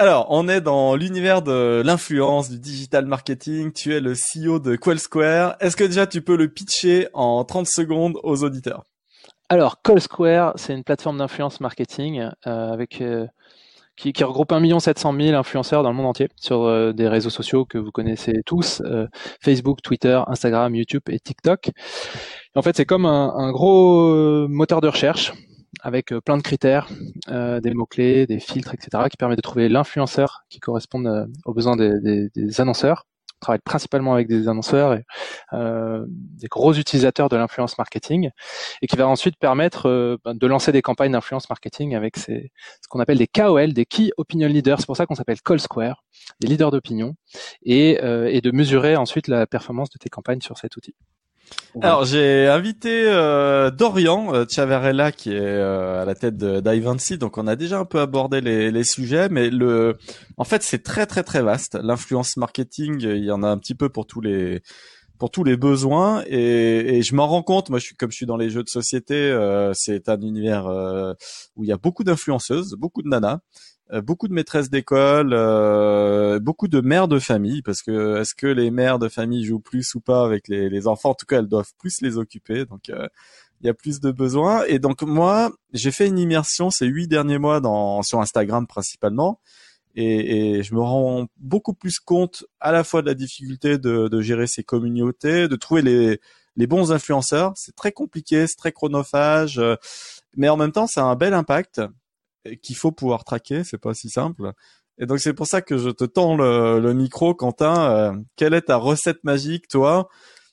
Alors, on est dans l'univers de l'influence, du digital marketing. Tu es le CEO de Quell Square. Est-ce que déjà tu peux le pitcher en 30 secondes aux auditeurs? Alors, Quell Square, c'est une plateforme d'influence marketing euh, avec euh, qui, qui, regroupe 1 700 000 influenceurs dans le monde entier sur euh, des réseaux sociaux que vous connaissez tous Facebook, Twitter, Instagram, YouTube et TikTok. en fait, c'est comme un, un gros moteur de recherche avec euh, plein de critères, euh, des mots-clés, des filtres, etc., qui permettent de trouver l'influenceur qui correspond euh, aux besoins des, des, annonceurs. On travaille principalement avec des annonceurs et euh, des gros utilisateurs de l'influence marketing, et qui va ensuite permettre ben, de lancer des campagnes d'influence marketing avec ces, ce qu'on appelle des KOL, des Key Opinion Leaders. C'est pour ça qu'on s'appelle Call Square, des leaders d'opinion, et, et de mesurer ensuite la performance de tes campagnes sur cet outil. Alors j'ai invité euh, Dorian euh, Chavarella qui est euh, à la tête d'Ivancy, donc on a déjà un peu abordé les, les sujets, mais le, en fait c'est très très très vaste. L'influence marketing, il y en a un petit peu pour tous les pour tous les besoins et, et je m'en rends compte. Moi, je suis comme je suis dans les jeux de société, euh, c'est un univers où il y a beaucoup d'influenceuses, beaucoup de nanas euh, beaucoup de maîtresses d'école, euh, beaucoup de mères de famille, parce que est-ce que les mères de famille jouent plus ou pas avec les, enfants? En tout cas, elles doivent plus les occuper, donc euh, il y a plus de besoins. Et donc moi, j'ai fait une immersion ces huit derniers mois dans, sur Instagram principalement, et, et, je me rends beaucoup plus compte à la fois de la difficulté de, de gérer ces communautés, de trouver les, les bons influenceurs. C'est très compliqué, c'est très chronophage, mais en même temps, ça a un bel impact qu'il faut pouvoir traquer, c'est pas si simple. Et donc c'est pour ça que je te tends le, micro, Quentin. Euh, quelle est ta recette magique, toi?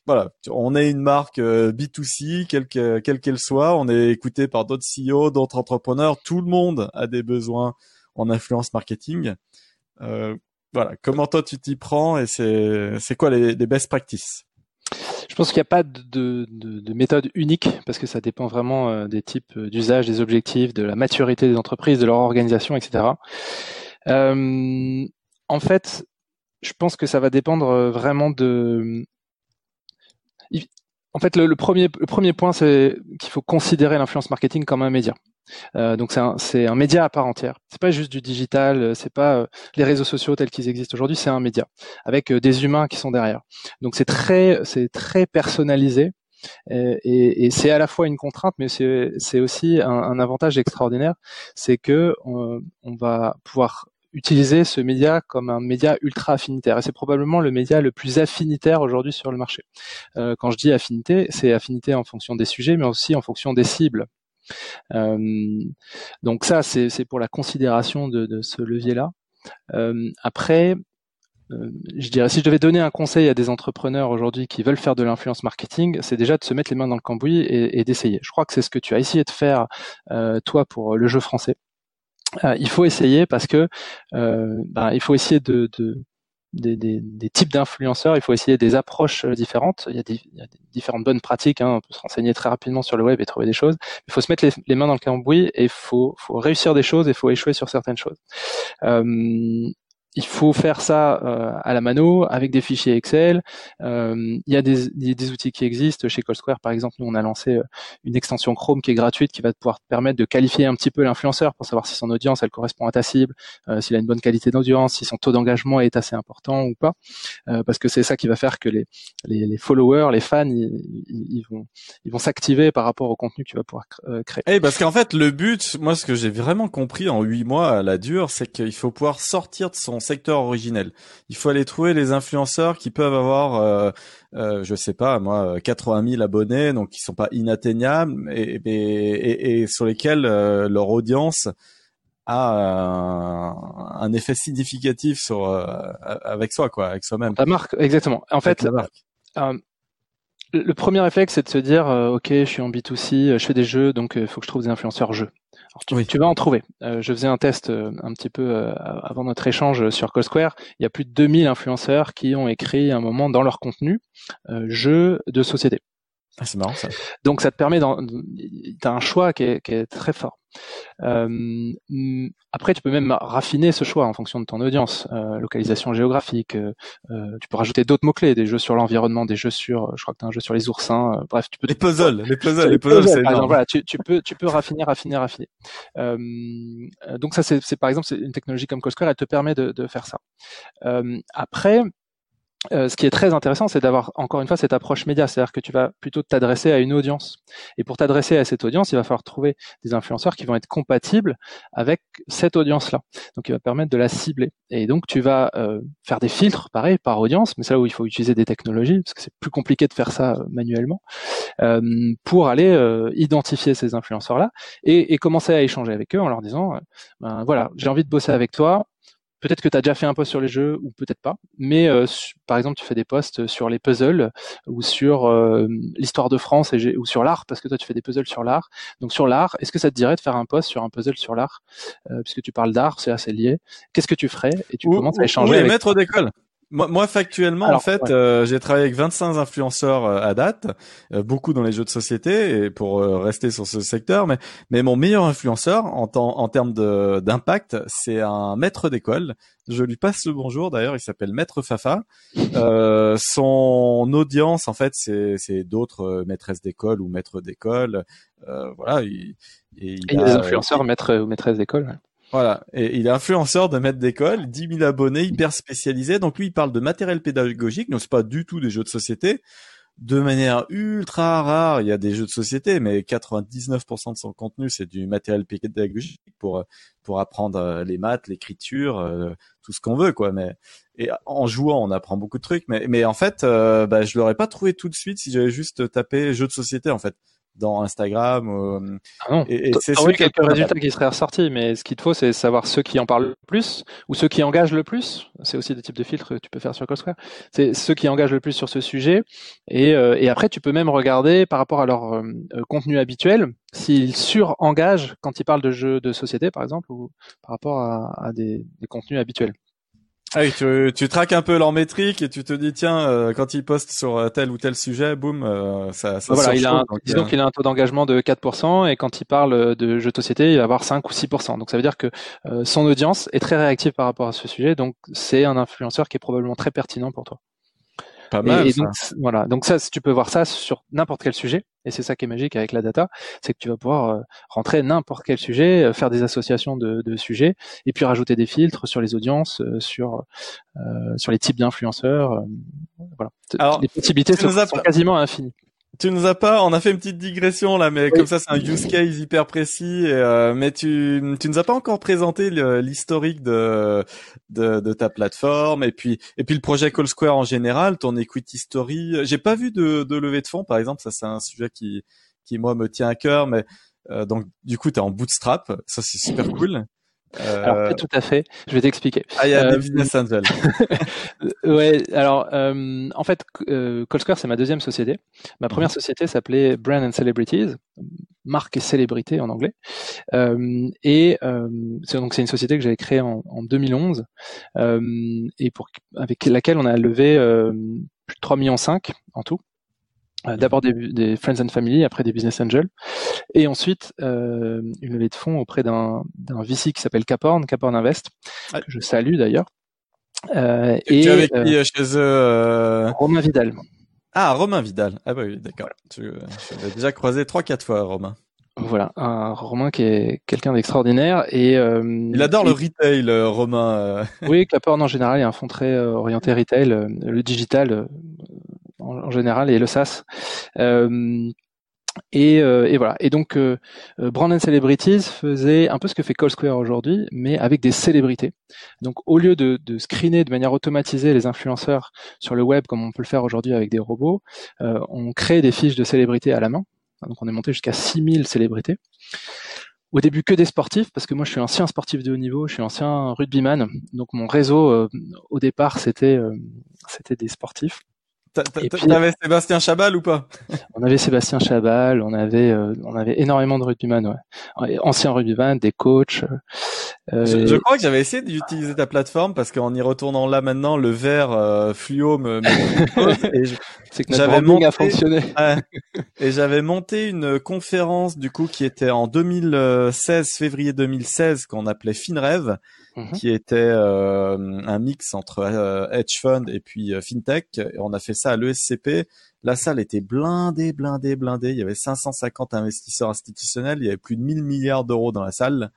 Voilà, on est une marque euh, B2C, quelle qu'elle soit, on est écouté par d'autres CEO, d'autres entrepreneurs. Tout le monde a des besoins en influence marketing. Euh, voilà, comment toi tu t'y prends et c'est quoi les, les best practices? Pense qu'il n'y a pas de, de, de, méthode unique parce que ça dépend vraiment euh, des types d'usage, des objectifs, de la maturité des entreprises, de leur organisation, etc. Euh, en fait, je pense que ça va dépendre euh, vraiment de. En fait, le premier, le premier point, c'est qu'il faut considérer l'influence marketing comme un média. Euh, donc c'est un, un, média à part entière. C'est pas juste du digital, euh, c'est pas euh, les réseaux sociaux tels qu'ils existent aujourd'hui, c'est un média avec des humains qui sont derrière. Donc c'est très c'est très personnalisé et, et c'est à la fois une contrainte, mais c'est aussi un, un, avantage extraordinaire, c'est que on, on, va pouvoir utiliser ce média comme un média ultra affinitaire. Et c'est probablement le média le plus affinitaire aujourd'hui sur le marché. Euh, quand je dis affinité, c'est affinité en fonction des sujets, mais aussi en fonction des cibles. Euh, donc ça, c'est pour la considération de, de ce levier-là. Euh, après, euh, je dirais, si je devais donner un conseil à des entrepreneurs aujourd'hui qui veulent faire de l'influence marketing, c'est déjà de se mettre les mains dans le cambouis et, et d'essayer. Je crois que c'est ce que tu as essayé de faire, euh, toi, pour le jeu français. Euh, il faut essayer parce que ben, il faut essayer de, de, des, types d'influenceurs, il faut essayer des approches euh, différentes. Il y a, différentes bonnes pratiques, hein. on peut se renseigner très rapidement sur le web et trouver des choses. Il faut se mettre les, mains dans le cambouis et il faut, faut réussir des choses et il faut échouer sur certaines choses. Euh, il faut faire ça euh, à la mano avec des fichiers Excel. Euh, il y a des, des, outils qui existent chez CallSquare, par exemple. Nous, on a lancé euh, une extension Chrome qui est gratuite, qui va pouvoir te permettre de qualifier un petit peu l'influenceur pour savoir si son audience elle correspond à ta cible, s'il a une bonne qualité d'audience, si son taux d'engagement est assez important ou pas, parce que c'est ça qui va faire que les, les, les followers, les fans, ils, vont ils vont s'activer par rapport au contenu que tu vas pouvoir créer. Eh, parce qu'en fait, le but, moi, ce que j'ai vraiment compris en huit mois à la dure, c'est qu'il faut pouvoir sortir de son secteur originel. Il faut aller trouver les influenceurs qui peuvent avoir, euh, euh, je sais pas, moi, 80 000 abonnés, donc qui sont pas inatteignables et, et, et, sur lesquels euh, leur audience a un, effet significatif sur euh, avec soi, quoi, avec soi-même. La marque, exactement. En fait, le premier réflexe, c'est de se dire, ok, je suis en B2C, je fais des jeux, donc il faut que je trouve des influenceurs jeux. tu, tu, vas en trouver. je faisais un test un petit peu avant notre échange sur CallSquare. Il y a plus de 2000 influenceurs qui ont écrit un moment dans leur contenu jeux de société. Ah, c'est marrant ça. Donc ça te permet, t'as un choix qui est, qui est très fort. Euh, après, tu peux même raffiner ce choix en fonction de ton audience, euh, localisation géographique. Euh, euh tu peux rajouter d'autres mots clés, des jeux sur l'environnement, des jeux sur, je crois que t'as un jeu sur les oursins. Euh, bref, tu peux. Les puzzles, les puzzles, les puzzles, c'est énorme. Voilà, tu, tu, peux, tu peux raffiner, raffiner, raffiner. donc ça, c'est par exemple, c'est une technologie comme CoSquare, elle te permet de, de faire ça. après, euh, ce qui est très intéressant, c'est d'avoir encore une fois cette approche média, c'est-à-dire que tu vas plutôt t'adresser à une audience. Et pour t'adresser à cette audience, il va falloir trouver des influenceurs qui vont être compatibles avec cette audience-là. Donc, il va permettre de la cibler. Et donc, tu vas euh, faire des filtres, pareil, par audience, mais c'est là où il faut utiliser des technologies, parce que c'est plus compliqué de faire ça euh, manuellement, pour aller identifier ces influenceurs-là et, et, commencer à échanger avec eux en leur disant, ben, voilà, j'ai envie de bosser avec toi, peut-être que tu as déjà fait un post sur les jeux ou peut-être pas, mais euh, par exemple tu fais des posts sur les puzzles ou sur euh, l'histoire de France et ou sur l'art parce que toi tu fais des puzzles sur l'art. Donc sur l'art, est-ce que ça te dirait de faire un post sur un puzzle sur l'art? Euh, puisque tu parles d'art, c'est assez lié. Qu'est-ce que tu ferais et tu commences à échanger oui, avec maître d'école? Moi, moi, factuellement, en fait, euh, j'ai travaillé avec 25 influenceurs euh, à date, euh, beaucoup dans les jeux de société, et pour rester sur ce secteur. Mais, mais mon meilleur influenceur en, en termes d'impact, c'est un maître d'école. Je lui passe le bonjour. D'ailleurs, il s'appelle Maître Fafa. son audience, en fait, c'est d'autres maîtresses d'école ou maîtres d'école. voilà. Il, il, y a des influenceurs, maîtres ou maîtresses d'école. Voilà, et il est influenceur de maître d'école, 10 000 abonnés, hyper spécialisé. Donc lui, il parle de matériel pédagogique, donc c'est pas du tout des jeux de société. De manière ultra rare, il y a des jeux de société, mais 99% de son contenu, c'est du matériel pédagogique pour pour apprendre euh, les maths, l'écriture, euh, tout ce qu'on veut, quoi. Mais et en jouant, on apprend beaucoup de trucs. Mais mais en fait, euh, bah, je l'aurais pas trouvé tout de suite si j'avais juste tapé jeux de société, en fait dans Instagram. Euh, ah non. Et, et c'est quelques résultats qui seraient ressortis, mais ce qu'il te faut, c'est savoir ceux qui en parlent le plus ou ceux qui engagent le plus. C'est aussi des types de filtres que tu peux faire sur CoSquare. C'est ceux qui engagent le plus sur ce sujet. Et, euh, et après, tu peux même regarder par rapport à leur euh, contenu habituel s'ils sur-engagent quand ils parlent de jeux de société, par exemple, ou par rapport à, à des, des contenus habituels. Ah oui, tu, tu traques un peu leur métrique et tu te dis tiens euh, quand ils postent sur euh, tel ou tel sujet, boum, euh, ça, ça voilà, il a un, disons qu'il a un taux d'engagement de 4% et quand il parle de jeux de société, il va avoir 5 ou 6%. Donc ça veut dire que son audience est très réactive par rapport à ce sujet, donc c'est un influenceur qui est probablement très pertinent pour toi. Pas mal. Et, donc, voilà. Donc ça, tu peux voir ça sur n'importe quel sujet. Et c'est ça qui est magique avec la data, c'est que tu vas pouvoir euh, rentrer n'importe quel sujet, euh, faire des associations de, de, sujets, et puis rajouter des filtres sur les audiences, euh, sur sur les types d'influenceurs. voilà. Alors, les possibilités sont, sont quasiment infinies tu nous as pas, on a fait une petite digression là, mais comme ça c'est un use case hyper précis. euh, mais tu, tu nous as pas encore présenté l'historique de, de, de ta plateforme et puis et puis le projet Call Square en général, ton equity story. J'ai pas vu de, de levée de fonds par exemple, ça c'est un sujet qui qui moi me tient à cœur, mais euh, donc du coup tu es en bootstrap, ça c'est super cool. Alors, euh, tout à fait. Je vais t'expliquer. Ah, il y a des euh, business angels. ouais. Alors, euh, en fait, euh, Square, c'est ma deuxième société. Ma première mhm. société s'appelait Brand and Celebrities, marque et célébrité en anglais. Euh, et c'est donc c'est une société que j'avais créée en, en 2011 et pour avec laquelle on a levé plus de 3 millions 5 en tout. Euh, d'abord des, des, friends and family, après des business angels, et ensuite euh, une levée de fonds auprès d'un VC qui s'appelle Caporn, Caporn Invest, que je salue d'ailleurs. Euh, et, tu avec qui euh, chez eux euh... Romain Vidal. Ah, Romain Vidal. Ah bah oui, d'accord. Tu, je déjà croisé trois, quatre fois, Romain. Voilà, un Romain qui est quelqu'un d'extraordinaire et euh, il adore le retail, Romain. oui, Caporn en général est un fonds très orienté retail, le digital en, général et le SaaS. Euh, et, euh, et, voilà. Et donc, euh, Brand Celebrities faisait un peu ce que fait Call Square aujourd'hui, mais avec des célébrités. Donc, au lieu de, screener de manière automatisée les influenceurs sur le web, comme on peut le faire aujourd'hui avec des robots, on crée des fiches de célébrités à la main. Donc, on est monté jusqu'à 6000 célébrités. Au début, que des sportifs, parce que moi, je suis ancien sportif de haut niveau, je suis ancien rugbyman. Donc, mon réseau, au départ, c'était des sportifs. T'avais Sébastien Chabal ou pas? On avait Sébastien Chabal, on avait euh, on avait énormément de rugbyman, ouais. Anciens rugbyman, des coachs. Euh, je, crois que j'avais essayé d'utiliser ta plateforme parce qu'en y retournant là maintenant, le vert euh, fluo me. C'est que j'avais monté a fonctionné. et j'avais monté une conférence du coup qui était en 2016, février 2016, qu'on appelait FinRev Mhm. qui était euh, un mix entre euh, hedge fund et puis euh, fintech. Et on a fait ça à l'ESCP. La salle était blindée, blindée, blindée. Il y avait 550 investisseurs institutionnels. Il y avait plus de 1000 milliards d'euros dans la salle.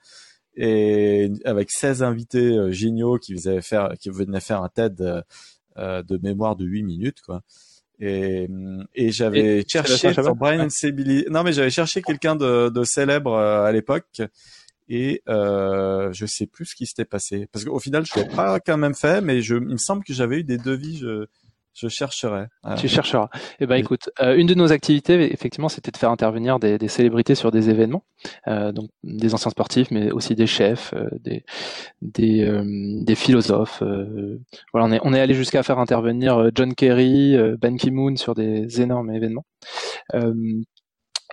Et avec 16 invités géniaux qui, faisaient faire, qui venaient faire un TED de mémoire de 8 minutes, quoi. Et, et j'avais cherché sur Brian Non, mais j'avais cherché quelqu'un de, de, célèbre à l'époque et euh, je sais plus ce qui s'était passé parce qu'au final je l'ai pas quand même fait mais je il me semble que j'avais eu des devis je je chercherai. Tu chercheras. Eh ben, écoute, euh, une de nos activités, effectivement, c'était de faire intervenir des, des célébrités sur des événements, euh, donc des anciens sportifs, mais aussi des chefs, euh, des des, euh, des philosophes. voilà, on est on est allé jusqu'à faire intervenir John Kerry, Ban Ki-moon sur des énormes événements.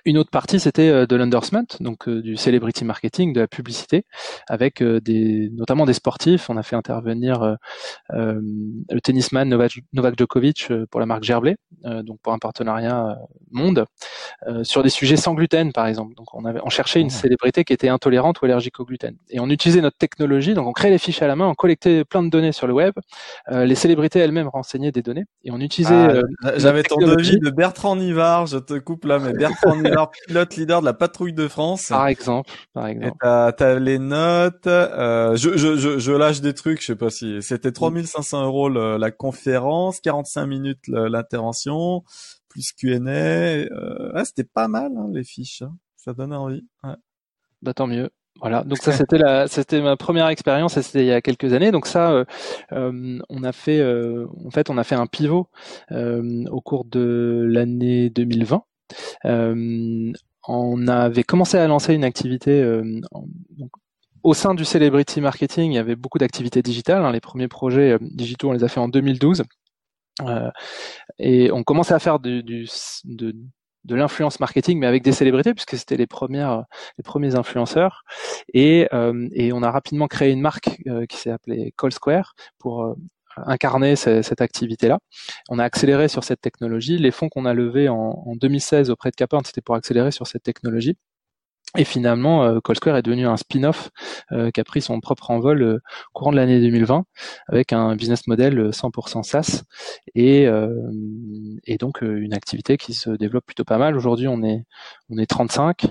Une autre partie, c'était euh, de l'endorsement, donc euh, du celebrity marketing, de la publicité, avec euh, des, notamment des sportifs. On a fait intervenir le tennisman Novak, Novak Djokovic pour la marque Gerblay, donc pour un partenariat monde, sur des sujets sans gluten, par exemple. Donc on, avait, on cherchait une ah. célébrité qui était intolérante ou allergique au gluten. Et on utilisait notre technologie, donc on créait les fiches à la main, on collectait plein de données sur le web. les célébrités elles-mêmes renseignaient des données et on utilisait. Ah, J'avais ton devis de Bertrand Nivard, je te coupe là, mais Bertrand Nivard pilote leader de la patrouille de France. Par exemple, par exemple. T'as, as les notes. Euh, je, je, je, je, lâche des trucs. Je sais pas si c'était 3500 euros la conférence, 45 minutes l'intervention, plus Q&A. Euh, c'était pas mal hein, les fiches. Hein. Ça donnait envie. Ouais. Bah tant mieux. Voilà, donc ça c'était la, c'était ma première expérience, c'était il y a quelques années. Donc ça, euh, euh on a fait, euh, en fait, on a fait un pivot au cours de l'année 2020 euh, on avait commencé à lancer une activité euh, au sein du celebrity marketing, il y avait beaucoup d'activités digitales. Hein. Les premiers projets euh, digitaux, on les a fait en 2012. Euh, et on commençait à faire de, l'influence marketing, mais avec des célébrités, puisque c'était les premiers influenceurs. Et, euh, et on a rapidement créé une marque qui s'est appelée Call Square pour incarner cette activité-là. On a accéléré sur cette technologie. Les fonds qu'on a levés en, 2016 auprès de Capern, c'était pour accélérer sur cette technologie. Et finalement, euh, est devenu un spin-off euh, qui a pris son propre envol euh, courant de l'année 2020 avec un business model 100% SaaS et, et donc une activité qui se développe plutôt pas mal. Aujourd'hui, on est on est 35.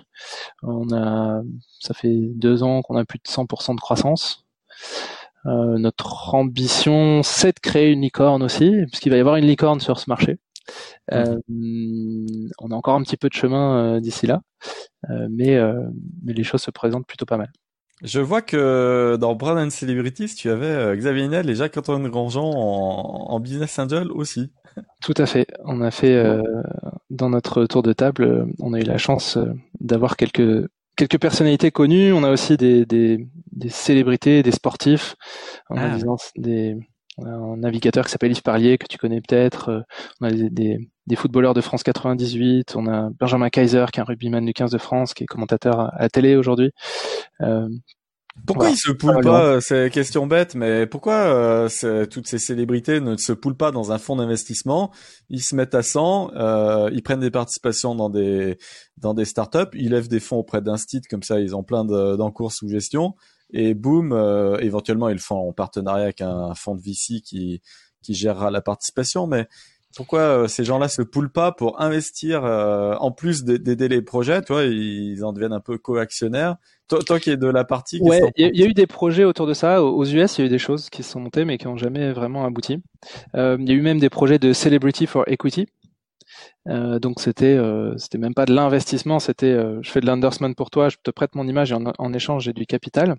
On a ça fait deux ans qu'on a plus de 100% de croissance. Euh, notre ambition, c'est de créer une licorne aussi, puisqu'il va y avoir une licorne sur ce marché. Euh, on a encore un petit peu de chemin euh, d'ici là, mais, mais les choses se présentent plutôt pas mal. Je vois que dans Brand and Celebrities, tu avais Xavier Niel et Jacques-Antoine Grandjean en, en, Business Angel aussi. Tout à fait. On a fait, dans notre tour de table, on a eu la chance d'avoir quelques quelques personnalités connues. On a aussi des, des, des célébrités, des sportifs. On a ah. des, un navigateur qui s'appelle Yves Parlier, que tu connais peut-être. Euh, on a des, des, footballeurs de France 98. On a Benjamin Kaiser, qui est un rugbyman du 15 de France, qui est commentateur à la télé aujourd'hui. Euh, pourquoi ils se poulent pas euh, C'est question bête, mais pourquoi euh, toutes ces célébrités ne se poulent pas dans un fonds d'investissement? Ils se mettent à 100, euh, ils prennent des participations dans des dans des startups, ils lèvent des fonds auprès d'instit comme ça, ils ont plein d'encours sous gestion, et boum, euh, éventuellement ils le font en partenariat avec un fonds de VC qui qui gérera la participation, mais pourquoi euh, ces gens-là se poulent pas pour investir euh, en plus d'aider les projets, toi, ils en deviennent un peu co-actionnaires. Toi, toi, qui es de la partie. Ouais, il y, a eu des projets autour de ça. Aux US, il y a eu des choses qui se sont montées mais qui n'ont jamais vraiment abouti. Euh, il y a eu même des projets de Celebrity for Equity, euh, donc c'était euh, c'était même pas de l'investissement, c'était euh, je fais de l'endorsement pour toi, je te prête mon image et en, échange j'ai du capital.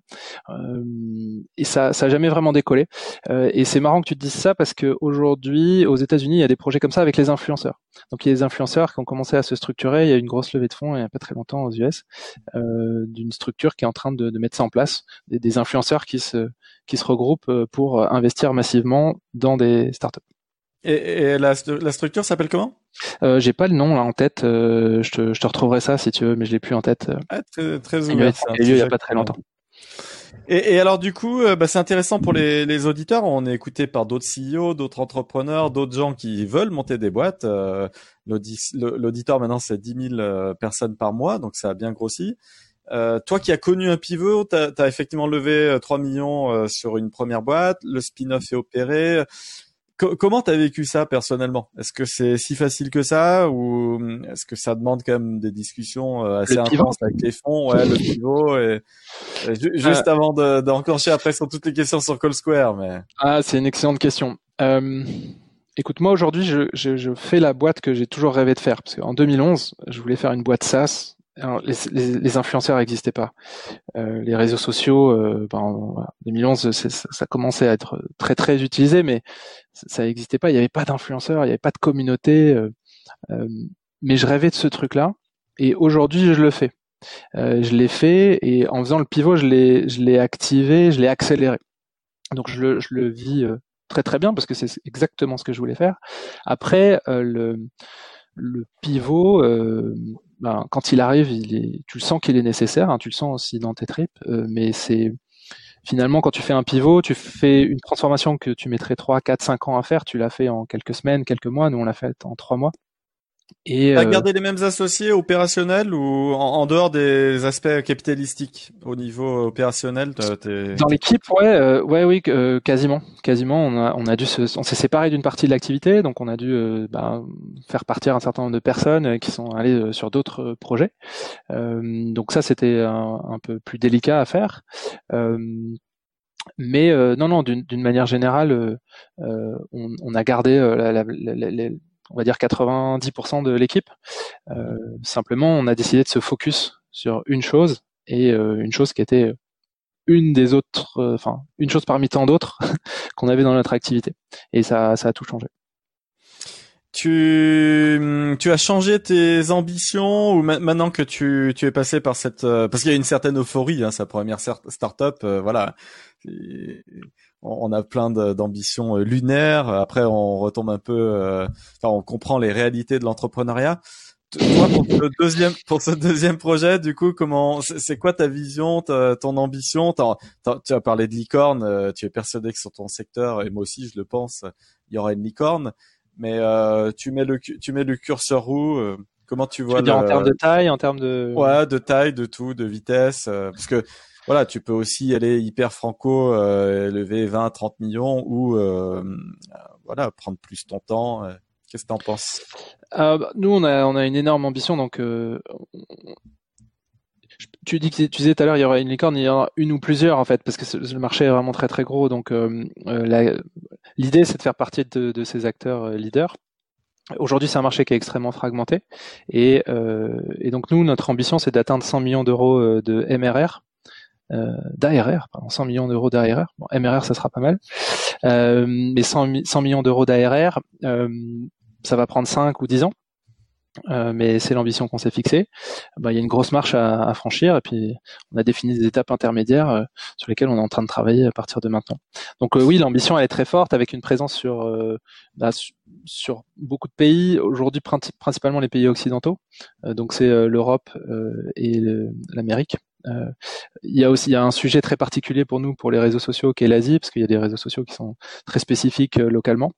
et ça ça jamais vraiment décollé. et c'est marrant que tu te dises ça parce que aujourd'hui aux États-Unis il y a des projets comme ça avec les influenceurs. Donc il y a des influenceurs qui ont commencé à se structurer. Il y a une grosse levée de fonds il y a pas très longtemps aux US d'une structure qui est en train de, mettre ça en place, des, des, influenceurs qui se qui se regroupent pour investir massivement dans des startups. Et, la, structure s'appelle comment? Euh, J'ai pas le nom là en tête. Euh, je, te, je, te, retrouverai ça si tu veux, mais je l'ai plus en tête. Ah, très, très il il y a pas très longtemps. Et, et, alors du coup, euh, bah, c'est intéressant pour les, les, auditeurs. On est écouté par d'autres CEO, d'autres entrepreneurs, d'autres gens qui veulent monter des boîtes. Euh, L'auditeur maintenant c'est 10 000 euh, personnes par mois, donc ça a bien grossi. Euh, toi qui as connu un pivot, tu as, effectivement levé 3 millions sur une première boîte, le spin-off est opéré comment t'as vécu ça personnellement? Est-ce que c'est si facile que ça ou hum, est-ce que ça demande quand même des discussions euh, assez intenses avec les fonds, ouais, le pivot et, juste euh, avant d'enclencher après sur toutes les questions sur Call Square, mais. Ah c'est une excellente question. Euh, écoute, moi aujourd'hui, je, je, je, fais la boîte que j'ai toujours rêvé de faire parce qu'en 2011, je voulais faire une boîte SaaS alors, les, les, les, influenceurs n'existaient pas. Euh, les réseaux sociaux, euh, ben, en 2011, ça, ça, commençait à être très très utilisé, mais ça n'existait pas. Il n'y avait pas d'influenceurs, il n'y avait pas de communauté. Euh, euh, mais je rêvais de ce truc-là, et aujourd'hui, je le fais. Euh, je l'ai fait, et en faisant le pivot, je l'ai, activé, je l'ai accéléré. Donc je le, je le vis très très bien parce que c'est exactement ce que je voulais faire. Après, le le pivot, euh, ben, quand il arrive, il est, tu le sens qu'il est nécessaire, hein, tu le sens aussi dans tes tripes, euh, mais c'est finalement quand tu fais un pivot, tu fais une transformation que tu mettrais 3, 4, 5 ans à faire, tu l'as fait en quelques semaines, quelques mois, nous on l'a fait en 3 mois. Et as euh, gardé les mêmes associés opérationnels ou en, dehors des aspects capitalistiques au niveau opérationnel Dans l'équipe, ouais, euh, ouais, oui, euh, quasiment, quasiment. On a, on a dû se, on s'est séparé d'une partie de l'activité, donc on a dû bah, faire partir un certain nombre de personnes qui sont allées sur d'autres projets. donc ça, c'était un, peu plus délicat à faire. mais non, non, d'une manière générale, on, on, a gardé la, la, la, on va dire 90% de l'équipe. Euh, simplement, on a décidé de se focus sur une chose et euh, une chose qui était une des autres, euh, enfin une chose parmi tant d'autres qu'on avait dans notre activité. Et ça, ça a tout changé. Tu, tu as changé tes ambitions ou maintenant que tu, tu es passé par cette parce qu'il y a une certaine euphorie, hein, sa première start-up, voilà on a plein d'ambitions euh, lunaires. Après, on retombe un peu, euh, enfin, on comprend les réalités de l'entrepreneuriat. Toi, pour ce deuxième, pour ce deuxième projet, du coup, comment, c'est quoi ta vision, ton ambition? Tu as parlé de licorne. Euh, tu es persuadé que sur ton secteur, et moi aussi, je le pense, il y aura une licorne. Mais tu mets le, tu mets le curseur où Comment tu vois tu En termes de taille, en termes de. Ouais, de taille, de tout, de vitesse, parce que voilà, tu peux aussi aller hyper franco, euh, lever 20, 30 millions ou euh, voilà, prendre plus ton temps. Euh. Qu'est-ce que tu en penses euh, Nous, on a, on a une énorme ambition, donc tu dis que tu disais tout à l'heure il y aura une licorne, il y en aura une ou plusieurs en fait, parce que le marché est vraiment très très gros. Donc l'idée c'est de faire partie de, de ces acteurs leaders. Aujourd'hui, c'est un marché qui est extrêmement fragmenté, et, et donc nous, notre ambition, c'est d'atteindre 100 millions d'euros de MRR euh, d'ARR, pardon, 100 millions d'euros d'ARR. Bon, MRR, ça sera pas mal. Euh, mais 100, 100 millions d'euros d'ARR, euh, ça va prendre 5 ou 10 ans. Euh, mais c'est l'ambition qu'on s'est fixée. Bah, il y a une grosse marche à, à, franchir et puis on a défini des étapes intermédiaires euh, sur lesquelles on est en train de travailler à partir de maintenant. Donc euh, oui, l'ambition elle est très forte avec une présence sur bah, sur beaucoup de pays. Aujourd'hui, principalement les pays occidentaux. donc c'est l'Europe et l'Amérique. Euh, il y a aussi il y a un sujet très particulier pour nous pour les réseaux sociaux qui est l'Asie parce qu'il y a des réseaux sociaux qui sont très spécifiques euh, localement.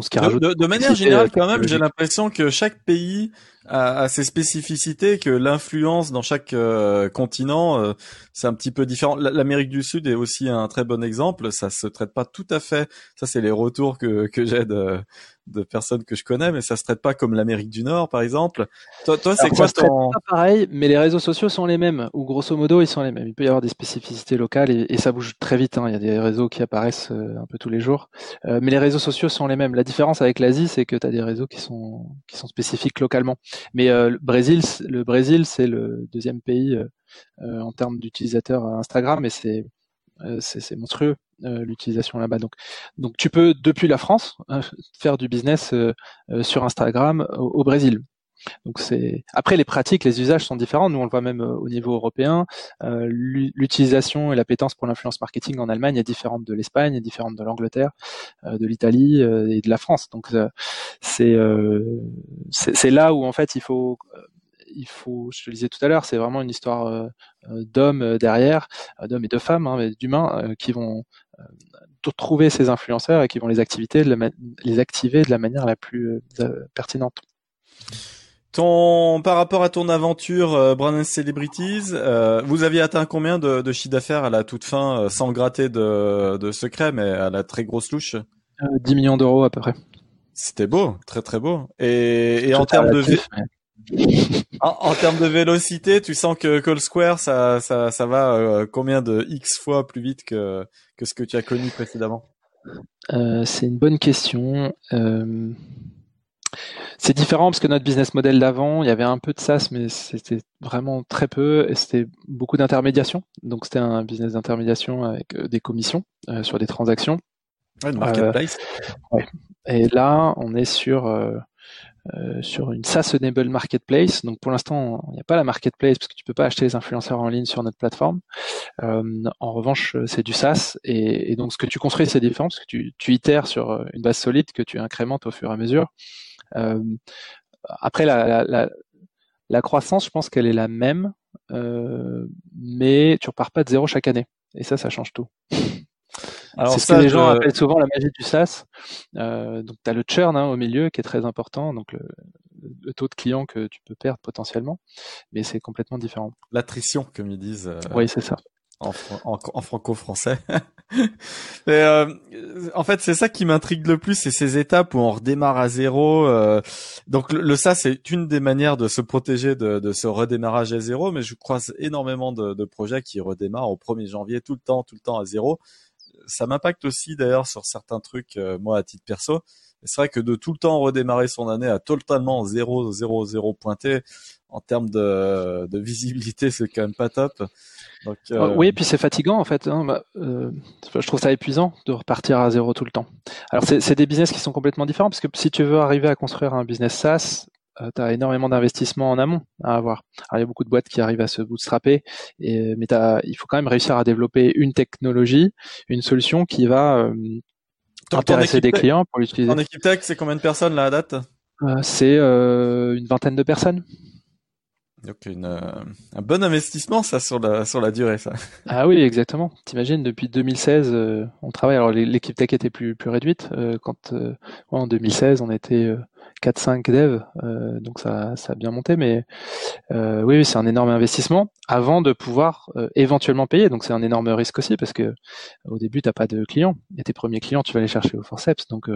ce qui de, de, de, manière générale, quand même, j'ai l'impression que chaque pays a, a ses spécificités, que l'influence dans chaque euh, continent, c'est un petit peu différent. L'Amérique du Sud est aussi un très bon exemple. Ça se traite pas tout à fait. Ça, c'est les retours que, que j'ai de, de personnes que je connais, mais ça se traite pas comme l'Amérique du Nord, par exemple. Toi, toi c'est quoi ton... pas pareil, mais les réseaux sociaux sont les mêmes, ou grosso modo, ils sont les mêmes. Il peut y avoir des spécificités locales et, ça bouge très vite. Hein. Il y a des réseaux qui apparaissent euh, un peu tous les jours, euh, mais les réseaux sociaux sont les mêmes. La différence avec l'Asie, c'est que tu as des réseaux qui sont qui sont spécifiques localement. Mais euh, le Brésil, le Brésil, c'est le deuxième pays en termes d'utilisateurs Instagram, et c'est c'est monstrueux. Euh, l'utilisation là-bas. Donc, donc tu peux depuis la France euh, faire du business euh, sur Instagram au, Brésil. Donc c'est après les pratiques, les usages sont différents. Nous on le voit même au niveau européen. L'utilisation et l'appétence pour l'influence marketing en Allemagne est différente de l'Espagne, est différente de l'Angleterre, de l'Italie et de la France. Donc c'est c'est là où en fait il faut il faut, je te le disais tout à l'heure, c'est vraiment une histoire euh, euh, d'hommes euh, derrière, d'hommes et de femmes, hein, d'humains qui vont trouver ces influenceurs et qui vont les, activer de la, les activer de la manière la plus pertinente. Ton, par rapport à ton aventure euh, Brand Celebrities, vous aviez atteint combien de, de chiffre d'affaires à la toute fin, sans gratter de, de secret, mais à la très grosse louche? 10 millions d'euros à peu près. C'était beau, très très beau. Et, et en termes de, en, termes de vélocité, tu sens que Call Square, ça, ça, ça va euh, combien de X fois plus vite que, que ce que tu as connu précédemment? Euh, C'est une bonne question. Euh, c'est différent parce que notre business model d'avant, il y avait un peu de SaaS, mais c'était vraiment très peu et c'était beaucoup d'intermédiation. Donc c'était un business d'intermédiation avec des commissions sur des transactions. Ouais, marketplace. Ouais. Et là, on est sur euh, sur une SaaS-enabled marketplace. Donc pour l'instant, il n'y a pas la marketplace parce que tu peux pas acheter les influenceurs en ligne sur notre plateforme. Euh, en revanche, c'est du SaaS et, donc ce que tu construis, c'est différent parce que tu, itères sur euh, une base solide que tu incrémentes au fur et à mesure. Euh, après, la, la, la, croissance, je pense qu'elle est la même, euh, mais tu repars pas de zéro chaque année. Et ça, ça change tout. C'est ce que les gens appellent souvent la magie du SaaS. Euh, donc tu as le churn hein, au milieu qui est très important, donc le, le, taux de clients que tu peux perdre potentiellement, mais c'est complètement différent. L'attrition, comme ils disent. Euh, oui, c'est ça. En, en, franco-français. euh, en fait, c'est ça qui m'intrigue le plus, c'est ces étapes où on redémarre à zéro. Euh, donc le, le SaaS c'est une des manières de se protéger de, de, ce redémarrage à zéro, mais je croise énormément de, de projets qui redémarrent au 1er janvier tout le temps, tout le temps à zéro ça m'impacte aussi d'ailleurs sur certains trucs, euh, moi à titre perso. C'est vrai que de tout le temps redémarrer son année à totalement 0, 0, 0 pointé, en termes de, de visibilité, c'est quand même pas top. Euh... Oui, et puis c'est fatigant en fait. Hein. Bah, euh, je trouve ça épuisant de repartir à zéro tout le temps. Alors c'est des business qui sont complètement différents parce que si tu veux arriver à construire un business SaaS, euh, tu as énormément d'investissements en amont à avoir. Alors, il y a beaucoup de boîtes qui arrivent à se bootstrapper, et, mais il faut quand même réussir à développer une technologie, une solution qui va euh, intéresser des clients pour l'utiliser. En équipe tech, c'est combien de personnes là à date? Euh, C'est euh, une vingtaine de personnes. Donc une, euh, un bon investissement ça sur la sur la durée ça. Ah oui exactement. T'imagines depuis 2016 euh, on travaille alors l'équipe tech était plus plus réduite euh, quand en 2016 on était 4-5 devs donc ça ça a bien monté mais oui, oui c'est un énorme investissement avant de pouvoir éventuellement payer donc c'est un énorme risque aussi parce que au début t'as pas de clients et tes premiers clients tu vas les chercher au forceps donc.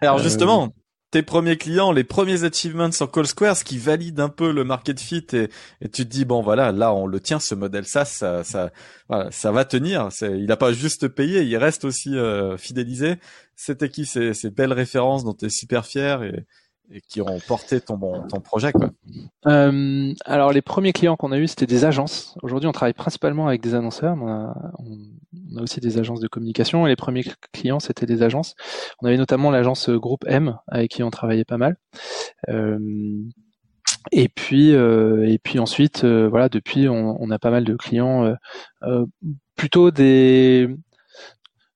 alors justement tes premiers clients, les premiers achievements sur Call Square, ce qui valide un peu le market fit et, tu te dis bon voilà là on le tient ce modèle ça ça ça voilà, ça va tenir. Il n'a pas juste payé, il reste aussi euh, fidélisé. C'était qui ces, ces belles références dont tu es super fier et, et qui ont porté ton, ton projet quoi euh, Alors les premiers clients qu'on a eu c'était des agences. Aujourd'hui on travaille principalement avec des annonceurs, on a, on a, aussi des agences de communication et les premiers clients c'était des agences. On avait notamment l'agence Groupe M avec qui on travaillait pas mal. Euh, et puis euh, et puis ensuite euh, voilà depuis on, on, a pas mal de clients euh, plutôt des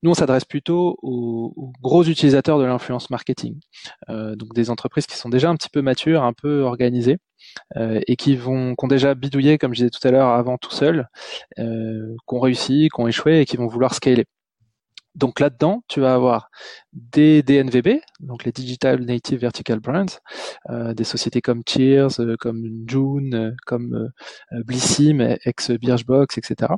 nous, on s'adresse plutôt aux, gros utilisateurs de l'influence marketing, euh, donc des entreprises qui sont déjà un petit peu matures, un peu organisées, euh, et qui vont, qui ont déjà bidouillé, comme je disais tout à l'heure, avant tout seul, euh, qui ont réussi, qui ont échoué et qui vont vouloir scaler. Donc là-dedans, tu vas avoir des DNVB, donc les Digital Native Vertical Brands, euh, des sociétés comme Cheers, euh, comme June, euh, comme euh, Blissim, ex Birchbox, etc.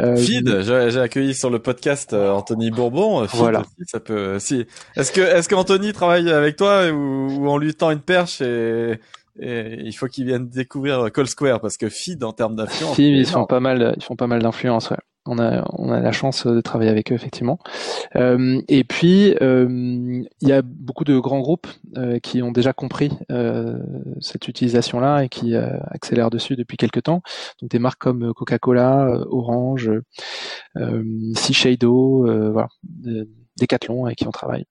Euh, Feed, j'ai accueilli sur le podcast Anthony Bourbon. voilà. ça peut. Si. Est-ce que est-ce qu'Anthony travaille avec toi ou, on lui tend une perche et, et il faut qu'il vienne découvrir Call Square parce que Feed en termes d'influence. Feed, ils font pas mal, ils font pas mal d'influence, ouais on a, on a la chance de travailler avec eux effectivement. Euh, et puis euh, il y a beaucoup de grands groupes euh, qui ont déjà compris euh, cette utilisation-là et qui euh, accélèrent dessus depuis quelques temps. Donc des marques comme Coca-Cola, Orange, Shiseido, voilà, Decathlon avec qui on travaille.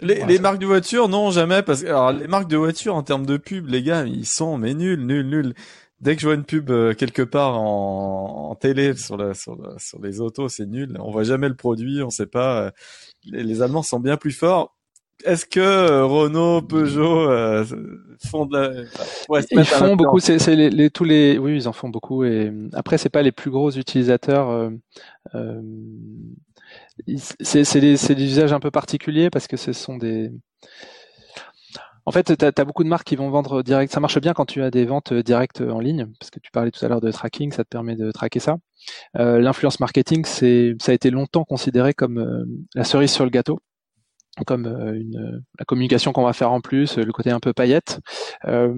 Les, les marques de voitures, non, jamais, parce que alors, les marques de voitures en termes de pub, les gars, ils sont mais nuls, nuls, nuls. Dès que je vois une pub euh, quelque part en, en télé sur, la, sur, sur les autos, c'est nul. On voit jamais le produit, on sait pas. Euh, les, les Allemands sont bien plus forts. Est-ce que euh, Renault, Peugeot euh, font de la... ouais, ils font beaucoup. C'est les, les, tous les. Oui, ils en font beaucoup. Et après, c'est pas les plus gros utilisateurs. C'est des, des usages un peu particuliers parce que ce sont des en fait, tu as, beaucoup de marques qui vont vendre direct. Ça marche bien quand tu as des ventes directes en ligne, parce que tu parlais tout à l'heure de tracking, ça te permet de traquer ça. Euh, L'influence marketing, c'est, ça a été longtemps considéré comme euh, la cerise sur le gâteau, comme euh, une, la communication qu'on va faire en plus, le côté un peu paillette. Euh,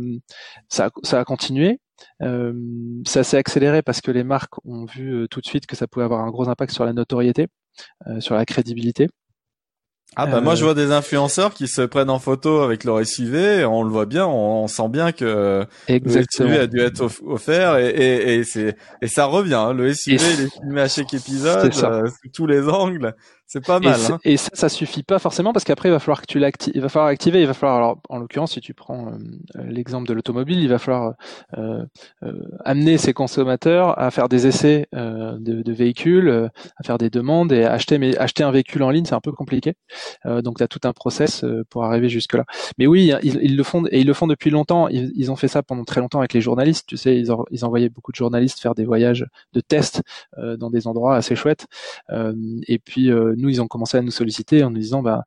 ça, ça a continué. Ça s'est accéléré parce que les marques ont vu tout de suite que ça pouvait avoir un gros impact sur la notoriété, sur la crédibilité. Ah bah moi je euh. vois des influenceurs qui se prennent en photo avec leur SUV, on le voit bien, on, sent bien que Exactement. le SUV a dû être offert et, et, et c'est et ça revient. Hein. Le SUV il est filmé à chaque épisode euh, sous tous les angles. C'est pas mal. Et, hein. et, ça, ça suffit pas forcément parce qu'après il va falloir que tu l'actives. Il va falloir activer. Il va falloir, alors, en l'occurrence, si tu prends euh, l'exemple de l'automobile, il va falloir euh, euh, amener ses consommateurs à faire des essais euh, de, de, véhicules, euh, à faire des demandes et acheter. Mais acheter un véhicule en ligne, c'est un peu compliqué. donc tu as tout un process pour arriver jusque là. Mais oui, ils, ils, le font et ils le font depuis longtemps. Ils, ils, ont fait ça pendant très longtemps avec les journalistes. Tu sais, ils, ils envoyaient beaucoup de journalistes faire des voyages de tests dans des endroits assez chouettes. et puis nous, ils ont commencé à nous solliciter en nous disant, bah,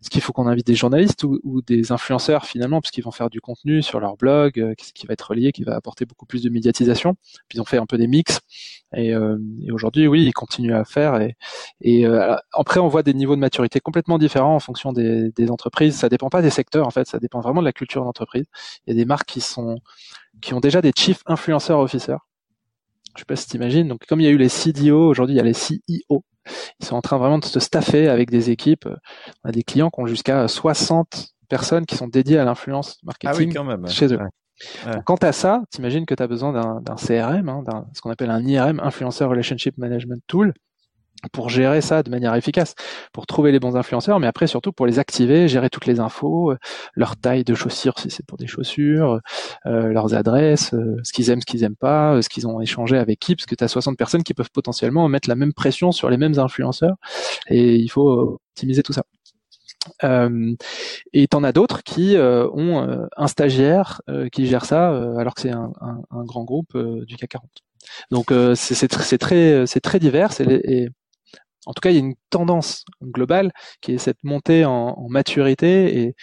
est-ce qu'il faut qu'on invite des journalistes ou, des influenceurs finalement, parce qu'ils vont faire du contenu sur leur blog, euh, qui va être relié, qui va apporter beaucoup plus de médiatisation. Puis ils ont fait un peu des mix. Et, euh, aujourd'hui, oui, ils continuent à faire. Et, euh, après, on voit des niveaux de maturité complètement différents en fonction des, des entreprises. Ça dépend pas des secteurs, en fait. Ça dépend vraiment de la culture d'entreprise. Il y a des marques qui sont qui ont déjà des chief influenceurs officers. Je sais pas si t'imagines. Donc, comme il y a eu les CDO, aujourd'hui, il y a les CEO. Ils sont en train vraiment de se staffer avec des équipes. On a des clients qui ont jusqu'à 60 personnes qui sont dédiées à l'influence marketing ah chez eux. quant à ça, t'imagines que tu as besoin d'un CRM, hein, ce qu'on appelle un IRM, Influencer Relationship Management Tool, pour gérer ça de manière efficace, pour trouver les bons influenceurs, mais après surtout pour les activer, gérer toutes les infos, euh, leur taille de chaussures si c'est pour des chaussures, euh, leurs adresses, euh, ce qu'ils aiment, ce qu'ils aiment pas, ce qu'ils ont échangé avec qui, parce que tu as 60 personnes qui peuvent potentiellement mettre la même pression sur les mêmes influenceurs, et il faut optimiser tout ça. Et t'en as d'autres qui ont un stagiaire qui gère ça, alors que c'est un, grand groupe du CAC 40. Donc c'est très, c'est très divers en tout cas, il y a une tendance globale qui est cette montée en, maturité et,